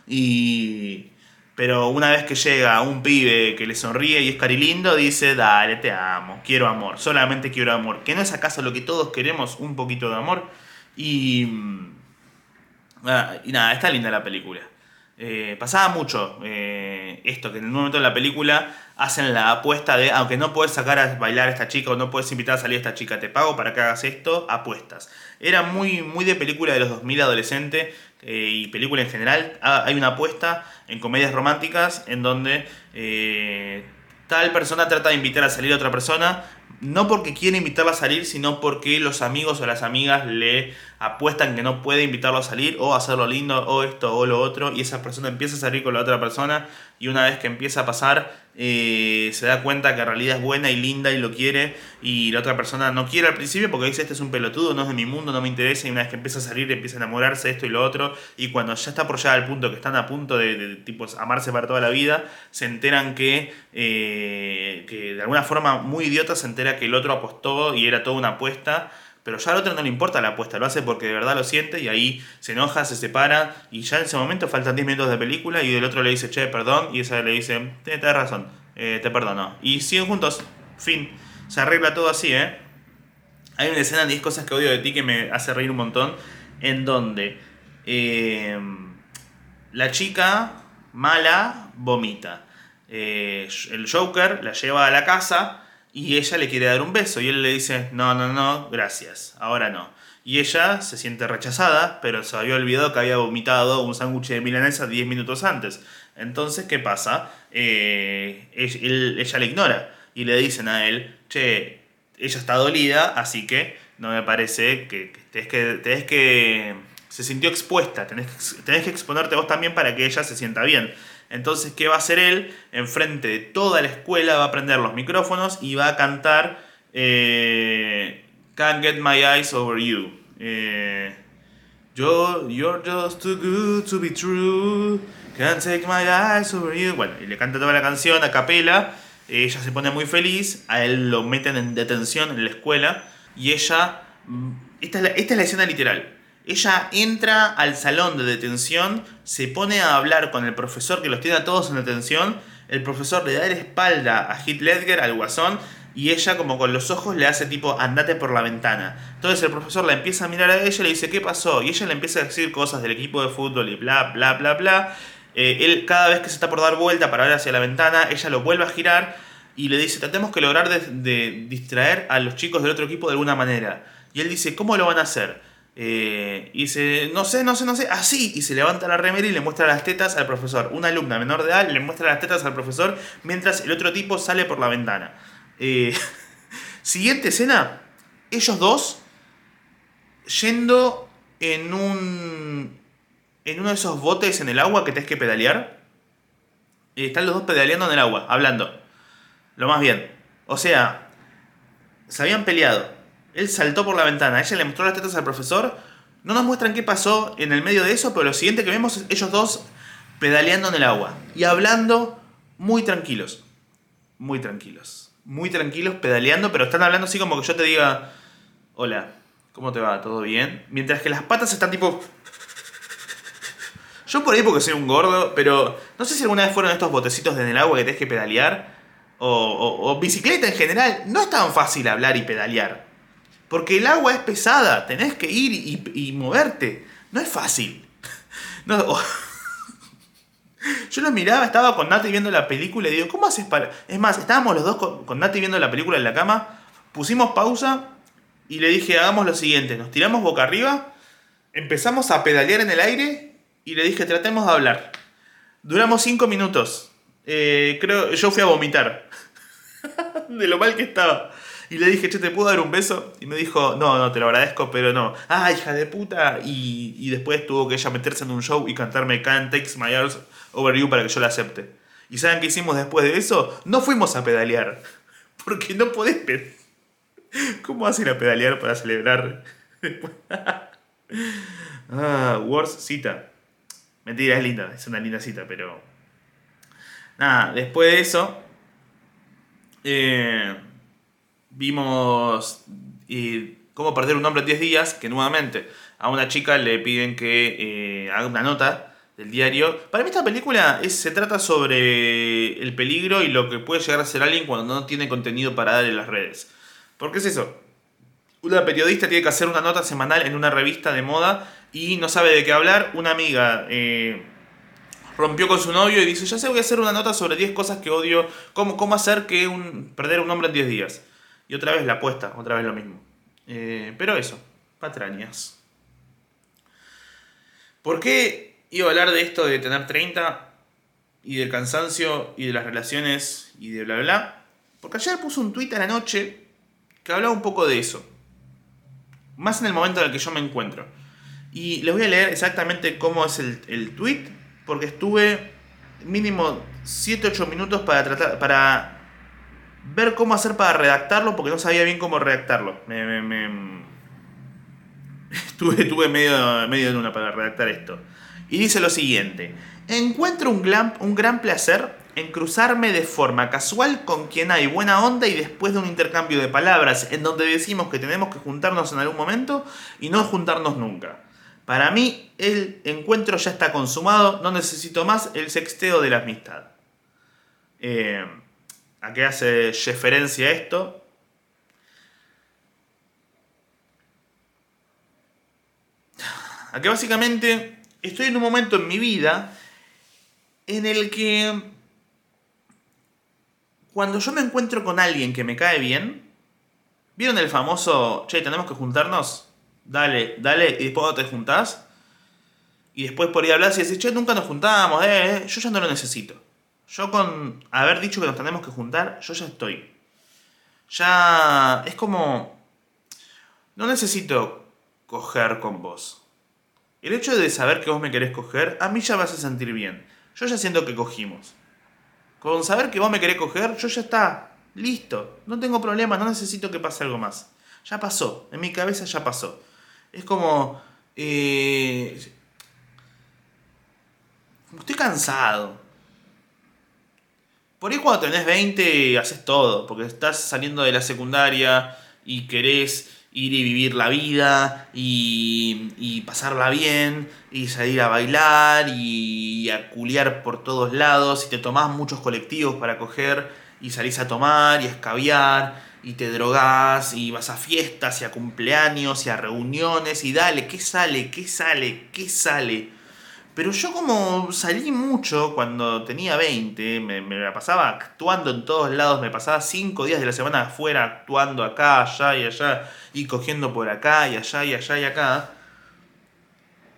y... Pero una vez que llega un pibe que le sonríe y es carilindo, dice, dale, te amo, quiero amor, solamente quiero amor. ¿Que no es acaso lo que todos queremos? Un poquito de amor. Y... mm, ah, y nada, está linda la película. Eh, pasaba mucho eh, esto, que en el momento de la película hacen la apuesta de, aunque no puedes sacar a bailar a esta chica o no puedes invitar a salir a esta chica, te pago para que hagas esto, apuestas. Era muy, muy de película de los 2000 adolescente eh, y película en general. Ah, hay una apuesta en comedias románticas en donde eh, tal persona trata de invitar a salir a otra persona, no porque quiere invitarla a salir, sino porque los amigos o las amigas le apuestan que no puede invitarlo a salir o hacerlo lindo o esto o lo otro y esa persona empieza a salir con la otra persona y una vez que empieza a pasar eh, se da cuenta que en realidad es buena y linda y lo quiere y la otra persona no quiere al principio porque dice este es un pelotudo, no es de mi mundo, no me interesa y una vez que empieza a salir empieza a enamorarse esto y lo otro y cuando ya está por llegar al punto que están a punto de, amarse para toda la vida se enteran que, eh, que de alguna forma muy idiota se entera que el otro apostó y era toda una apuesta pero ya al otro no le importa la apuesta, lo hace porque de verdad lo siente y ahí se enoja, se separa y ya en ese momento faltan 10 minutos de película y el otro le dice, che, perdón, y esa le dice, tienes razón, eh, te perdono. Y siguen juntos, fin, se arregla todo así, ¿eh? Hay una escena de 10 cosas que odio de ti que me hace reír un montón, en donde eh, la chica mala vomita. Eh, el Joker la lleva a la casa y ella le quiere dar un beso y él le dice, no, no, no, gracias, ahora no. Y ella se siente rechazada, pero se había olvidado que había vomitado un sándwich de milanesa 10 minutos antes. Entonces, ¿qué pasa? Eh, ella le ignora y le dicen a él, che, ella está dolida, así que no me parece que, tenés que... Tenés que se sintió expuesta, tenés tenés que exponerte vos también para que ella se sienta bien. Entonces, ¿qué va a hacer él? Enfrente de toda la escuela va a prender los micrófonos y va a cantar eh, Can't Get My Eyes Over You. Eh, yo, you're just too good to be true. Can't take my eyes over you. Bueno, y le canta toda la canción a capela. Ella se pone muy feliz. A él lo meten en detención en la escuela. Y ella. mm, esta es la escena literal. Ella entra al salón de detención. Se pone a hablar con el profesor que los tiene a todos en detención. El profesor le da la espalda a Heath Ledger, al guasón. Y ella como con los ojos le hace tipo, andate por la ventana. Entonces el profesor la empieza a mirar a ella y le dice, ¿qué pasó? Y ella le empieza a decir cosas del equipo de fútbol y bla, bla, bla, bla. Eh, él cada vez que se está por dar vuelta para ver hacia la ventana, ella lo vuelve a girar y le dice, tratemos que lograr de, distraer a los chicos del otro equipo de alguna manera. Y él dice, ¿cómo lo van a hacer? Eh, y dice, no sé, no sé, no sé, así. y se levanta la remera y le muestra las tetas al profesor. Una alumna menor de edad le muestra las tetas al profesor mientras el otro tipo sale por la ventana. Eh, siguiente escena, ellos dos yendo en un. en uno de esos botes en el agua que tenés que pedalear. Y están los dos pedaleando en el agua, hablando. Lo más bien. O sea, se habían peleado. Él saltó por la ventana, ella le mostró las tetas al profesor. No nos muestran qué pasó en el medio de eso, pero lo siguiente que vemos es ellos dos pedaleando en el agua y hablando muy tranquilos. Muy tranquilos. Muy tranquilos, pedaleando, pero están hablando así como que yo te diga, hola, ¿cómo te va? ¿Todo bien? Mientras que las patas están tipo... Yo por ahí porque soy un gordo, pero no sé si alguna vez fueron estos botecitos en el agua que tenés que pedalear, o, bicicleta en general. No es tan fácil hablar y pedalear. Porque el agua es pesada, tenés que ir y, moverte. No es fácil. Yo lo miraba, estaba con Nati viendo la película y digo, ¿cómo haces para...? Es más, estábamos los dos con, con Nati viendo la película en la cama, pusimos pausa y le dije, hagamos lo siguiente, nos tiramos boca arriba, empezamos a pedalear en el aire y le dije, tratemos de hablar. Duramos cinco minutos. Eh, creo, yo fui a vomitar. de lo mal que estaba. Y le dije, che, ¿te puedo dar un beso? Y me dijo, no, no, te lo agradezco, pero no. Ah, hija de puta. Y, y después tuvo que ella meterse en un show y cantarme Can't Take My Arms Over You para que yo la acepte. ¿Y saben qué hicimos después de eso? No fuimos a pedalear. Porque no podés pedalear. ¿Cómo vas a pedalear para celebrar? ah, Wars cita. Mentira, es linda, es una linda cita, pero. Nada, después de eso. Eh, vimos eh, cómo perder un hombre en 10 días, que nuevamente a una chica le piden que eh, haga una nota del diario. Para mí esta película se trata sobre el peligro y lo que puede llegar a ser alguien cuando no tiene contenido para dar en las redes. ¿Por qué es eso? Una periodista tiene que hacer una nota semanal en una revista de moda y no sabe de qué hablar. Una amiga eh, rompió con su novio y dice, ya sé, voy a hacer una nota sobre 10 cosas que odio, cómo, cómo hacer que un, perder un hombre en 10 días. Y otra vez la apuesta, otra vez lo mismo. Eh, pero eso, patrañas. ¿Por qué iba a hablar de esto de tener 30 y del cansancio y de las relaciones y de bla bla? Porque ayer puse un tweet a la noche que hablaba un poco de eso. Más en el momento en el que yo me encuentro. Y les voy a leer exactamente cómo es el, el tweet, porque estuve mínimo 7-8 minutos para tratar, para ver cómo hacer para redactarlo, porque no sabía bien cómo redactarlo. Me, estuve, medio, medio en una para redactar esto. Y dice lo siguiente. Encuentro un un gran placer en cruzarme de forma casual con quien hay buena onda y después de un intercambio de palabras en donde decimos que tenemos que juntarnos en algún momento y no juntarnos nunca. Para mí el encuentro ya está consumado, no necesito más el sexteo de la amistad. Eh, ¿A qué hace referencia esto? A que básicamente estoy en un momento en mi vida en el que cuando yo me encuentro con alguien que me cae bien, ¿vieron el famoso, che, tenemos que juntarnos? Dale, dale, y después cuando te juntás, y después por ahí hablas y decís, che, nunca nos juntamos, eh, yo ya no lo necesito. Yo con haber dicho que nos tenemos que juntar, yo ya estoy. Ya es como, no necesito coger con vos. El hecho de saber que vos me querés coger, a mí ya me hace sentir bien. Yo ya siento que cogimos. Con saber que vos me querés coger, yo ya está. Listo. No tengo problema, no necesito que pase algo más. Ya pasó. En mi cabeza ya pasó. Es como... Eh, estoy cansado. Por ahí cuando tenés 20 haces todo, porque estás saliendo de la secundaria y querés ir y vivir la vida y, pasarla bien y salir a bailar y a culiar por todos lados y te tomás muchos colectivos para coger y salís a tomar y a escabiar y te drogás y vas a fiestas y a cumpleaños y a reuniones y dale, ¿qué sale? ¿Qué sale? ¿Qué sale? Pero yo como salí mucho cuando tenía 20, me, me, pasaba actuando en todos lados, me pasaba 5 días de la semana afuera actuando acá, allá y allá, y cogiendo por acá y allá y allá y acá.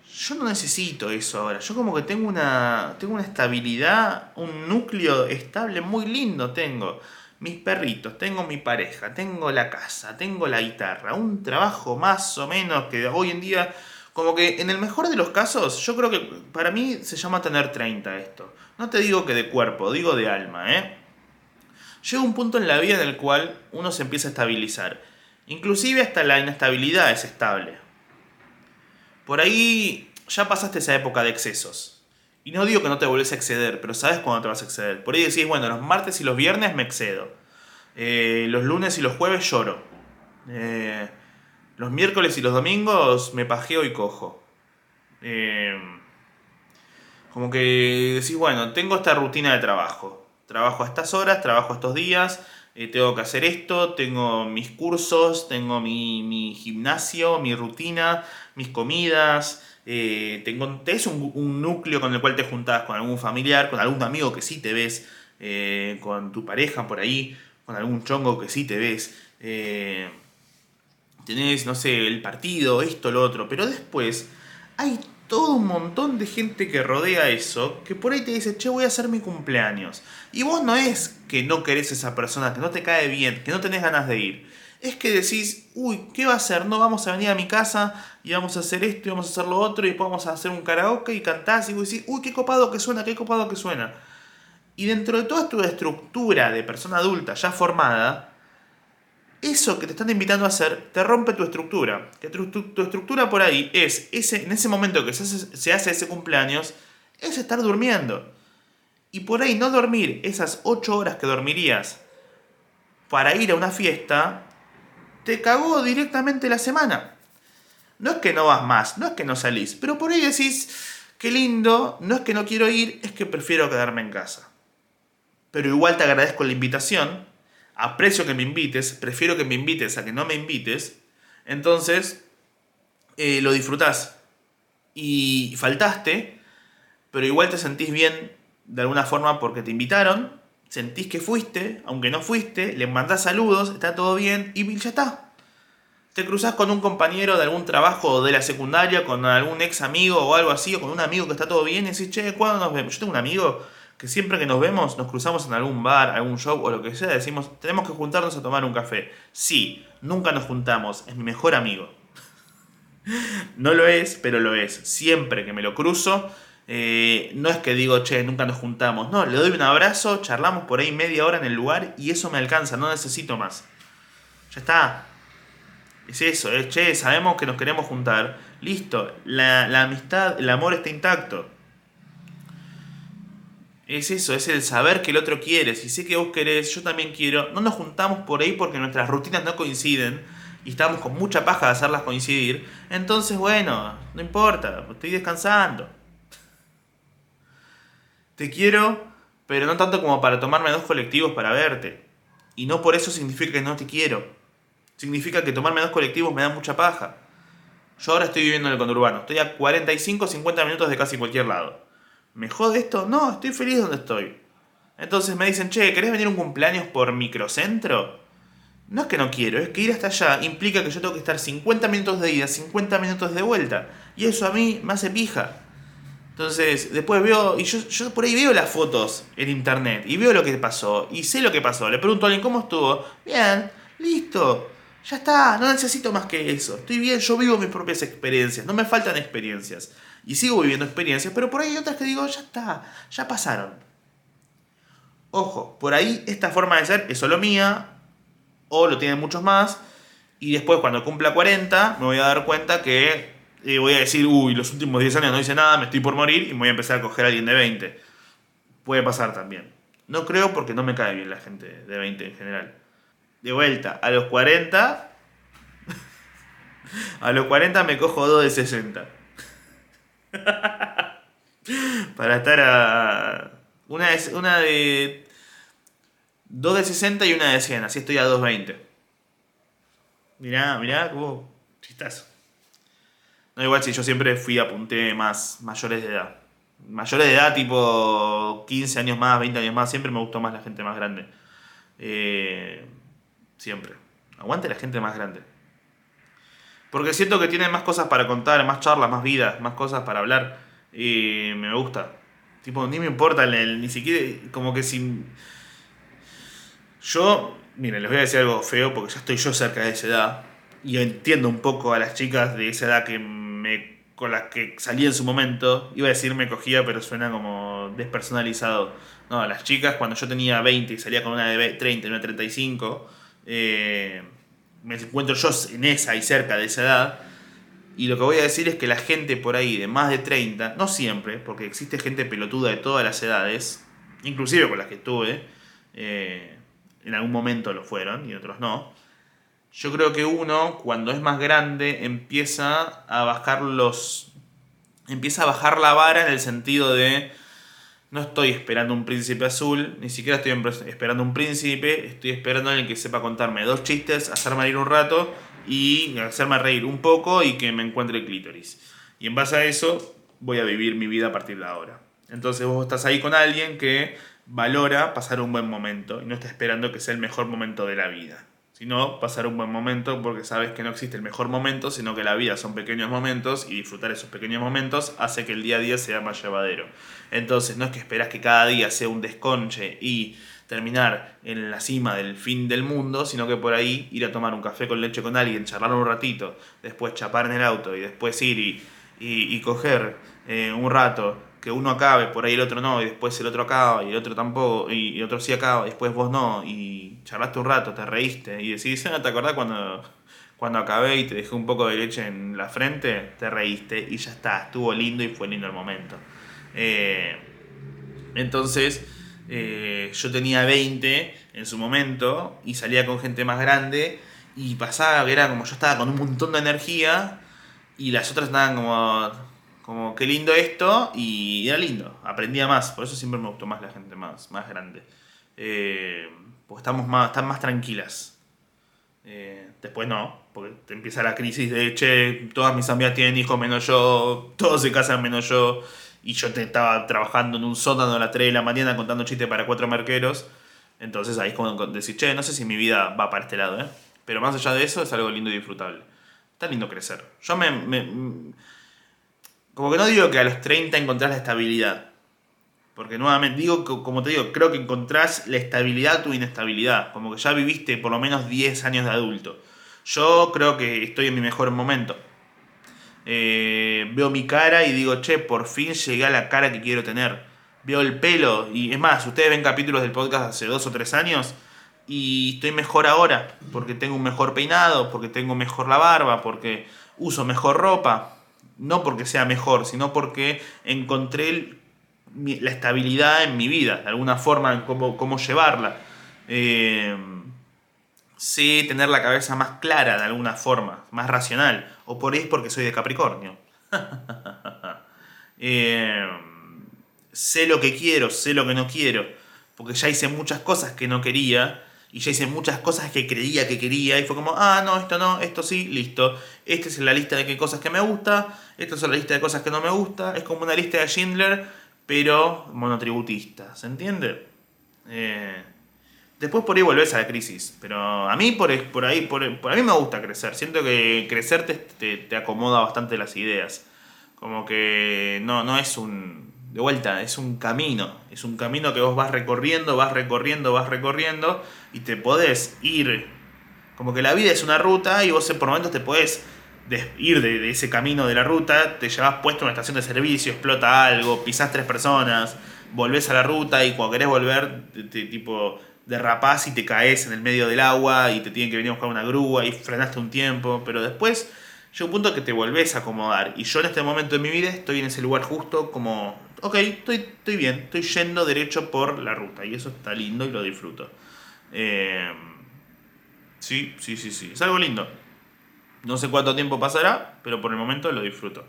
yo no necesito eso ahora. Yo como que tengo una, tengo una estabilidad, un núcleo estable muy lindo tengo. Mis perritos, tengo mi pareja, tengo la casa, tengo la guitarra, un trabajo más o menos que hoy en día, como que en el mejor de los casos, yo creo que para mí se llama tener 30 esto. No te digo que de cuerpo, digo de alma, ¿eh? Llega un punto en la vida en el cual uno se empieza a estabilizar. Inclusive hasta la inestabilidad es estable. Por ahí ya pasaste esa época de excesos. Y no digo que no te volvés a exceder, pero sabes cuándo te vas a exceder. Por ahí decís, bueno, los martes y los viernes me excedo. Eh, los lunes y los jueves lloro. Eh, los miércoles y los domingos me pajeo y cojo. Eh, como que decís, bueno, tengo esta rutina de trabajo. Trabajo a estas horas, trabajo estos días, tengo que hacer esto, tengo mis cursos, tengo mi, mi gimnasio, mi rutina, mis comidas, eh, tenés un, núcleo con el cual te juntás con algún familiar, con algún amigo que sí te ves, eh, con tu pareja por ahí, con algún chongo que sí te ves. Tenés, no sé, el partido, esto, lo otro, pero después hay todo un montón de gente que rodea eso, que por ahí te dice, che, voy a hacer mi cumpleaños. Y vos no es que no querés a esa persona, que no te cae bien, que no tenés ganas de ir es que decís, uy, ¿qué va a hacer? No, vamos a venir a mi casa y vamos a hacer esto y vamos a hacer lo otro y vamos a hacer un karaoke y cantás y vos decís, uy, qué copado que suena, qué copado que suena. Y dentro de toda tu estructura de persona adulta ya formada, eso que te están invitando a hacer te rompe tu estructura. Que tu, estructura por ahí es, ese, en ese momento que se hace, se hace ese cumpleaños, es estar durmiendo. Y por ahí no dormir esas 8 horas que dormirías para ir a una fiesta, te cagó directamente la semana. No es que no vas más, no es que no salís, pero por ahí decís, qué lindo, no es que no quiero ir, es que prefiero quedarme en casa. Pero igual te agradezco la invitación, aprecio que me invites, prefiero que me invites a que no me invites, entonces eh, lo disfrutás. Y faltaste, pero igual te sentís bien de alguna forma porque te invitaron sentís que fuiste, aunque no fuiste, le mandás saludos, está todo bien y ya está. Te cruzás con un compañero de algún trabajo de la secundaria, con algún ex amigo o algo así, o con un amigo que está todo bien y decís, che, ¿cuándo nos vemos? Yo tengo un amigo que siempre que nos vemos nos cruzamos en algún bar, algún show o lo que sea, decimos, tenemos que juntarnos a tomar un café. Sí, nunca nos juntamos, es mi mejor amigo. no lo es, pero lo es. Siempre que me lo cruzo, eh, no es que digo, che, nunca nos juntamos. No, le doy un abrazo, charlamos por ahí media hora en el lugar y eso me alcanza, no necesito más. Ya está. Es eso, es, che, sabemos que nos queremos juntar. Listo, la, la amistad, el amor está intacto. Es eso, es el saber que el otro quiere. Si sé que vos querés, yo también quiero. No nos juntamos por ahí porque nuestras rutinas no coinciden y estamos con mucha paja de hacerlas coincidir. Entonces, bueno, no importa, estoy descansando. Te quiero, pero no tanto como para tomarme dos colectivos para verte. Y no por eso significa que no te quiero. Significa que tomarme dos colectivos me da mucha paja. Yo ahora estoy viviendo en el conurbano. Estoy a 45 50 minutos de casi cualquier lado. ¿Me jode esto? No, estoy feliz donde estoy. Entonces me dicen, che, ¿querés venir un cumpleaños por microcentro? No es que no quiero, es que ir hasta allá implica que yo tengo que estar 50 minutos de ida, 50 minutos de vuelta. Y eso a mí me hace pija. Entonces, después veo, y yo, yo por ahí veo las fotos en internet, y veo lo que pasó, y sé lo que pasó. Le pregunto a alguien cómo estuvo. Bien, listo, ya está, no necesito más que eso. Estoy bien, yo vivo mis propias experiencias, no me faltan experiencias. Y sigo viviendo experiencias, pero por ahí hay otras que digo, ya está, ya pasaron. Ojo, por ahí esta forma de ser es solo mía, o lo tienen muchos más, y después cuando cumpla 40 me voy a dar cuenta que y voy a decir, uy, los últimos 10 años no hice nada, me estoy por morir y me voy a empezar a coger a alguien de 20. Puede pasar también. No creo porque no me cae bien la gente de 20 en general. De vuelta, a los 40. a los 40 me cojo dos de 60. Para estar a. Una de, una de. Dos de 60 y una de 100. Así estoy a 2.20. Mirá, mirá, cómo. Chistazo. No, igual si yo siempre fui apunté más mayores de edad. Mayores de edad, tipo 15 años más, 20 años más, siempre me gustó más la gente más grande. Eh, siempre. Aguante la gente más grande. Porque siento que tienen más cosas para contar, más charlas, más vidas, más cosas para hablar. Y me gusta. Tipo, ni me importa, ni siquiera, como que si... Yo, miren, les voy a decir algo feo porque ya estoy yo cerca de esa edad. Y entiendo un poco a las chicas de esa edad que me, con las que salí en su momento. Iba a decir me cogía, pero suena como despersonalizado. No, las chicas cuando yo tenía 20 y salía con una de 30 y una de 35, eh, me encuentro yo en esa y cerca de esa edad. Y lo que voy a decir es que la gente por ahí de más de 30, no siempre, porque existe gente pelotuda de todas las edades, inclusive con las que estuve, eh, en algún momento lo fueron y otros no. Yo creo que uno, cuando es más grande, empieza a bajar los. empieza a bajar la vara en el sentido de no estoy esperando un príncipe azul, ni siquiera estoy esperando un príncipe, estoy esperando en el que sepa contarme dos chistes, hacerme reír un rato y hacerme reír un poco y que me encuentre el clítoris. Y en base a eso voy a vivir mi vida a partir de ahora. Entonces vos estás ahí con alguien que valora pasar un buen momento y no está esperando que sea el mejor momento de la vida sino pasar un buen momento porque sabes que no existe el mejor momento, sino que la vida son pequeños momentos y disfrutar esos pequeños momentos hace que el día a día sea más llevadero. Entonces no es que esperas que cada día sea un desconche y terminar en la cima del fin del mundo, sino que por ahí ir a tomar un café con leche con alguien, charlar un ratito, después chapar en el auto y después ir y, y, coger eh, un rato que uno acabe, por ahí el otro no, y después el otro acaba, y el otro tampoco, y, el otro sí acaba, y después vos no, y charlaste un rato, te reíste, y decís, ¿no te acordás cuando, cuando acabé y te dejé un poco de leche en la frente? Te reíste, y ya está, estuvo lindo y fue lindo el momento. Eh, entonces, eh, yo tenía 20 en su momento, y salía con gente más grande, y pasaba que era como yo estaba con un montón de energía, y las otras estaban como como, qué lindo esto, y era lindo, aprendía más, por eso siempre me gustó más la gente más, más grande. Eh, porque estamos más, están más tranquilas. Eh, después no, porque te empieza la crisis de, che, todas mis amigas tienen hijos menos yo, todos se casan menos yo, y yo te estaba trabajando en un sótano a las 3 de la mañana contando chistes para cuatro merqueros. Entonces ahí es como decir, che, no sé si mi vida va para este lado, ¿eh? Pero más allá de eso es algo lindo y disfrutable. Está lindo crecer. Yo me como que no digo que a los 30 encontrás la estabilidad. Porque nuevamente, digo, como te digo, creo que encontrás la estabilidad tu inestabilidad. Como que ya viviste por lo menos 10 años de adulto. Yo creo que estoy en mi mejor momento. Eh, veo mi cara y digo, che, por fin llegué a la cara que quiero tener. Veo el pelo y es más, ustedes ven capítulos del podcast hace dos o tres años y estoy mejor ahora porque tengo un mejor peinado, porque tengo mejor la barba, porque uso mejor ropa no porque sea mejor, sino porque encontré la estabilidad en mi vida, de alguna forma, en cómo, llevarla. Eh, sé tener la cabeza más clara de alguna forma, más racional. O por ahí es porque soy de Capricornio. Eh, sé lo que quiero, sé lo que no quiero. Porque ya hice muchas cosas que no quería y ya hice muchas cosas que creía que quería y fue como, ah, no, esto no, esto sí, listo. Esta es la lista de qué cosas que me gusta, esta es la lista de cosas que no me gusta. Es como una lista de Schindler, pero monotributista, ¿se entiende? Eh, después por ahí volvés a la crisis, pero a mí por, por ahí, por, a mí me gusta crecer. Siento que crecer te, te acomoda bastante las ideas. Como que no, no es un de vuelta, es un camino, es un camino que vos vas recorriendo, vas recorriendo, vas recorriendo y te podés ir. Como que la vida es una ruta y vos por momentos te podés ir de, ese camino de la ruta, te llevas puesto a una estación de servicio, explota algo, pisás tres personas, volvés a la ruta y cuando querés volver, te, tipo derrapás y te caes en el medio del agua y te tienen que venir a buscar una grúa y frenaste un tiempo, pero después llega un punto que te volvés a acomodar. Y yo en este momento de mi vida estoy en ese lugar justo como ok, estoy, estoy bien, estoy yendo derecho por la ruta y eso está lindo y lo disfruto. Eh, sí, sí, sí, sí, es algo lindo. No sé cuánto tiempo pasará, pero por el momento lo disfruto.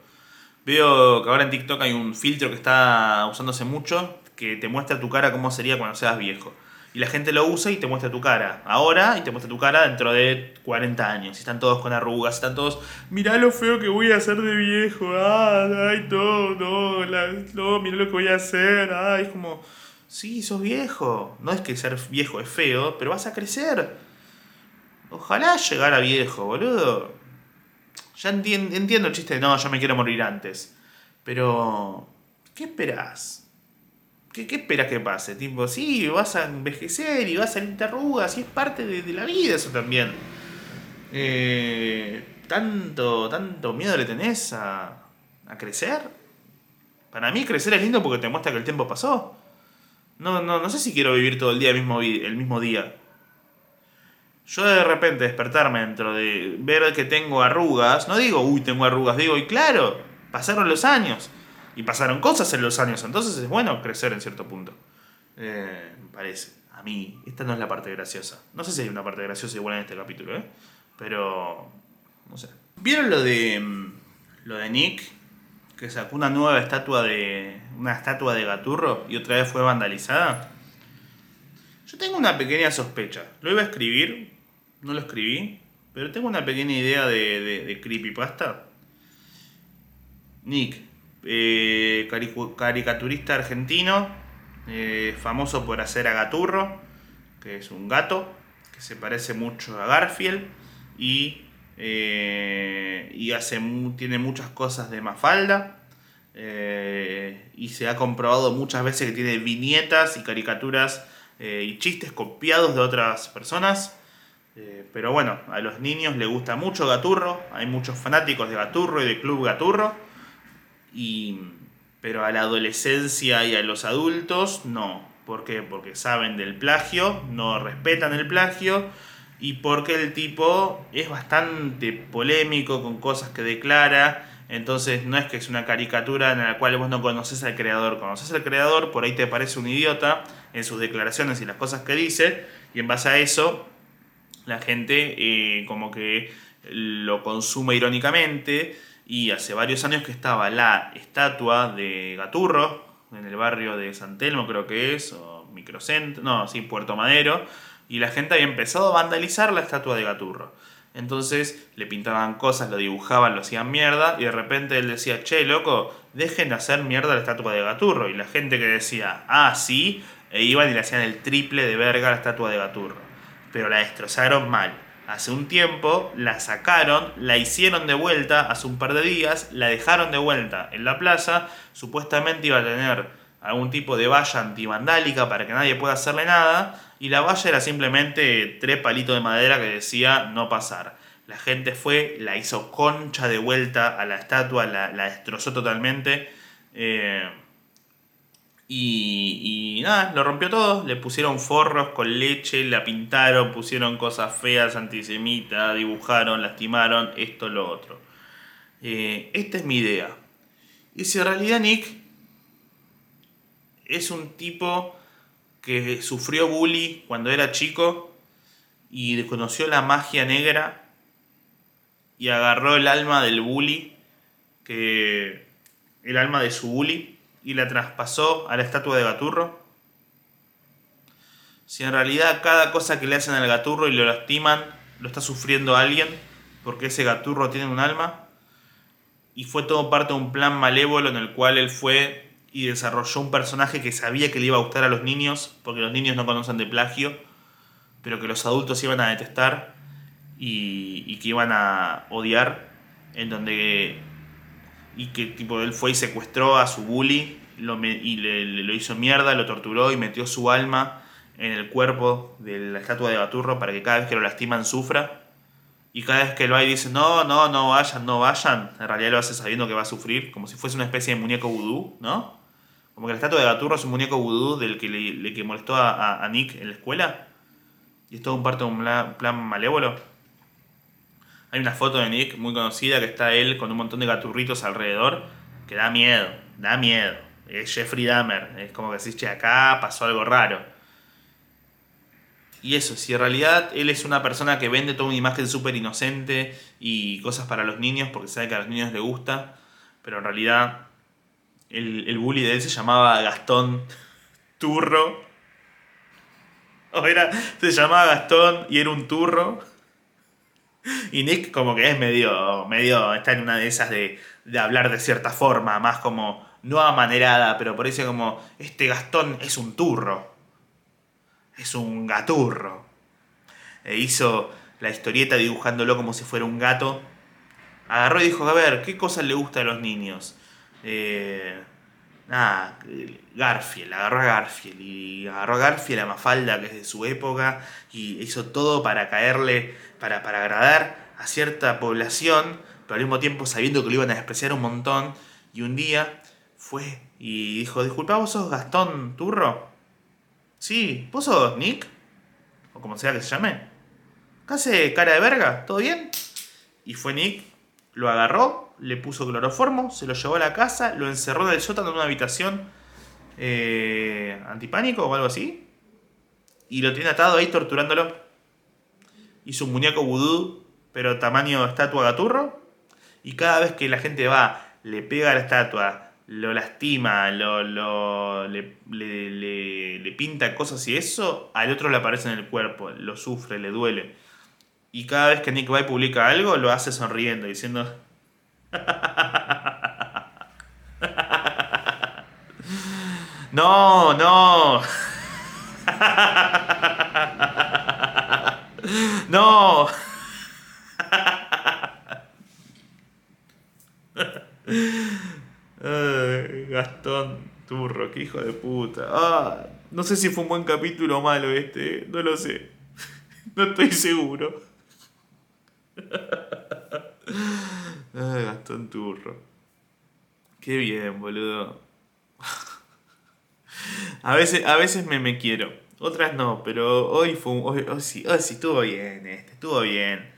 Veo que ahora en TikTok hay un filtro que está usándose mucho que te muestra tu cara cómo sería cuando seas viejo y la gente lo usa y te muestra tu cara. Ahora y te muestra tu cara dentro de 40 años. Y están todos con arrugas, están todos, mirá lo feo que voy a hacer de viejo. ay, todo, no, mirá lo que voy a hacer. Ay, es como, sí, sos viejo. No es que ser viejo es feo, pero vas a crecer. Ojalá llegar a viejo, boludo. Ya entiendo el chiste de no, yo me quiero morir antes. Pero, ¿qué esperas? ¿Qué, ¿Qué, esperas que pase? Tipo, sí, vas a envejecer y vas a salir arrugas y es parte de, la vida eso también. Eh, ¿tanto, ¿Tanto miedo le tenés a, a crecer? Para mí crecer es lindo porque te muestra que el tiempo pasó. No, no, no sé si quiero vivir todo el día el mismo, el mismo día. Yo de repente despertarme dentro de ver que tengo arrugas, no digo, uy, tengo arrugas, digo, y claro, pasaron los años. Y pasaron cosas en los años, entonces es bueno crecer en cierto punto. Eh, me parece. A mí, esta no es la parte graciosa. No sé si hay una parte graciosa igual en este capítulo, ¿eh? Pero, no sé. ¿Vieron lo de, mm, lo de Nick? Que sacó una nueva estatua de, una estatua de Gaturro y otra vez fue vandalizada. Yo tengo una pequeña sospecha. Lo iba a escribir, no lo escribí, pero tengo una pequeña idea de, de, creepypasta. Nick, eh, caricaturista argentino, eh, famoso por hacer a Gaturro, que es un gato que se parece mucho a Garfield y, eh, y hace, tiene muchas cosas de Mafalda. Y se ha comprobado muchas veces que tiene viñetas y caricaturas y chistes copiados de otras personas. Eh, pero bueno, a los niños les gusta mucho Gaturro, hay muchos fanáticos de Gaturro y de Club Gaturro. Y, pero a la adolescencia y a los adultos no. ¿Por qué? Porque saben del plagio, no respetan el plagio y porque el tipo es bastante polémico con cosas que declara entonces no es que es una caricatura en la cual vos no conoces al creador. Conoces al creador, por ahí te parece un idiota en sus declaraciones y las cosas que dice, y en base a eso la gente eh, como que lo consume irónicamente. Y hace varios años que estaba la estatua de Gaturro en el barrio de San Telmo, creo que es, o Microcentro, no, sí, Puerto Madero, y la gente había empezado a vandalizar la estatua de Gaturro. Entonces le pintaban cosas, lo dibujaban, lo hacían mierda y de repente él decía, che, loco, dejen de hacer mierda la estatua de Gaturro. Y la gente que decía, ah, sí, e iban y le hacían el triple de verga a la estatua de Gaturro. Pero la destrozaron mal. Hace un tiempo la sacaron, la hicieron de vuelta hace un par de días, la dejaron de vuelta en la plaza, supuestamente iba a tener algún tipo de valla antivandálica para que nadie pueda hacerle nada, y la valla era simplemente tres palitos de madera que decía no pasar. La gente fue, la hizo concha de vuelta a la estatua, la, destrozó totalmente. Eh, y, y, nada, lo rompió todo. Le pusieron forros con leche, la pintaron, pusieron cosas feas, antisemitas, dibujaron, lastimaron, esto, lo otro. Eh, esta es mi idea. Y si en realidad Nick es un tipo que sufrió bully cuando era chico y desconoció la magia negra y agarró el alma del bully, que el alma de su bully, y la traspasó a la estatua de Gaturro. Si en realidad cada cosa que le hacen al Gaturro y lo lastiman, lo está sufriendo alguien, porque ese Gaturro tiene un alma, y fue todo parte de un plan malévolo en el cual él fue y desarrolló un personaje que sabía que le iba a gustar a los niños, porque los niños no conocen de plagio, pero que los adultos iban a detestar y, que iban a odiar, en donde y que tipo él fue y secuestró a su bully lo, y le, lo hizo mierda, lo torturó y metió su alma en el cuerpo de la estatua de Baturro para que cada vez que lo lastiman sufra. Y cada vez que lo hay dice, no, no, no vayan, no vayan. En realidad lo hace sabiendo que va a sufrir, como si fuese una especie de muñeco vudú, ¿no? Como que la estatua de Gaturro es un muñeco vudú del que le, que molestó a, Nick en la escuela. Y es todo un parte un plan, malévolo. Hay una foto de Nick muy conocida que está él con un montón de gaturritos alrededor. Que da miedo, da miedo. Es Jeffrey Dahmer. Es como que decís, che, acá pasó algo raro. Y eso, si en realidad él es una persona que vende toda una imagen súper inocente y cosas para los niños porque sabe que a los niños les gusta, pero en realidad el, el bully de él se llamaba Gastón Turro. O era, se llamaba Gastón y era un turro. Y Nick como que es medio, medio, está en una de esas de, de hablar de cierta forma, más como, no amanerada, pero por eso como, este Gastón es un turro. Es un gaturro. E hizo la historieta dibujándolo como si fuera un gato agarró y dijo, a ver, ¿qué cosas le gusta a los niños? Eh, nada, Garfield, agarró a Garfield y agarró a Garfield a Mafalda, que es de su época, y hizo todo para caerle, para, para agradar a cierta población, pero al mismo tiempo sabiendo que lo iban a despreciar un montón, y un día fue y dijo, disculpa, ¿vos sos Gastón Turro? Sí, ¿vos sos Nick? O como sea que se llame. ¿Qué hace cara de verga? ¿Todo bien? Y fue Nick, lo agarró, le puso cloroformo, se lo llevó a la casa, lo encerró en el sótano en una habitación eh, antipánico o algo así. Y lo tiene atado ahí torturándolo. Hizo un muñeco vudú, pero tamaño estatua gaturro. Y cada vez que la gente va, le pega a la estatua, lo lastima, lo, lo le, le, le, pinta cosas y eso, al otro le aparece en el cuerpo, lo sufre, le duele. Y cada vez que Nick y publica algo, lo hace sonriendo, diciendo... no, no. no. Gastón Turro, qué hijo de puta. Ah, no sé si fue un buen capítulo o malo este, eh, no lo sé. No estoy seguro. Gastón Turro. Qué bien, boludo. A veces, a veces me, me quiero, otras no, pero hoy fue hoy, sí, hoy sí estuvo bien este, estuvo bien.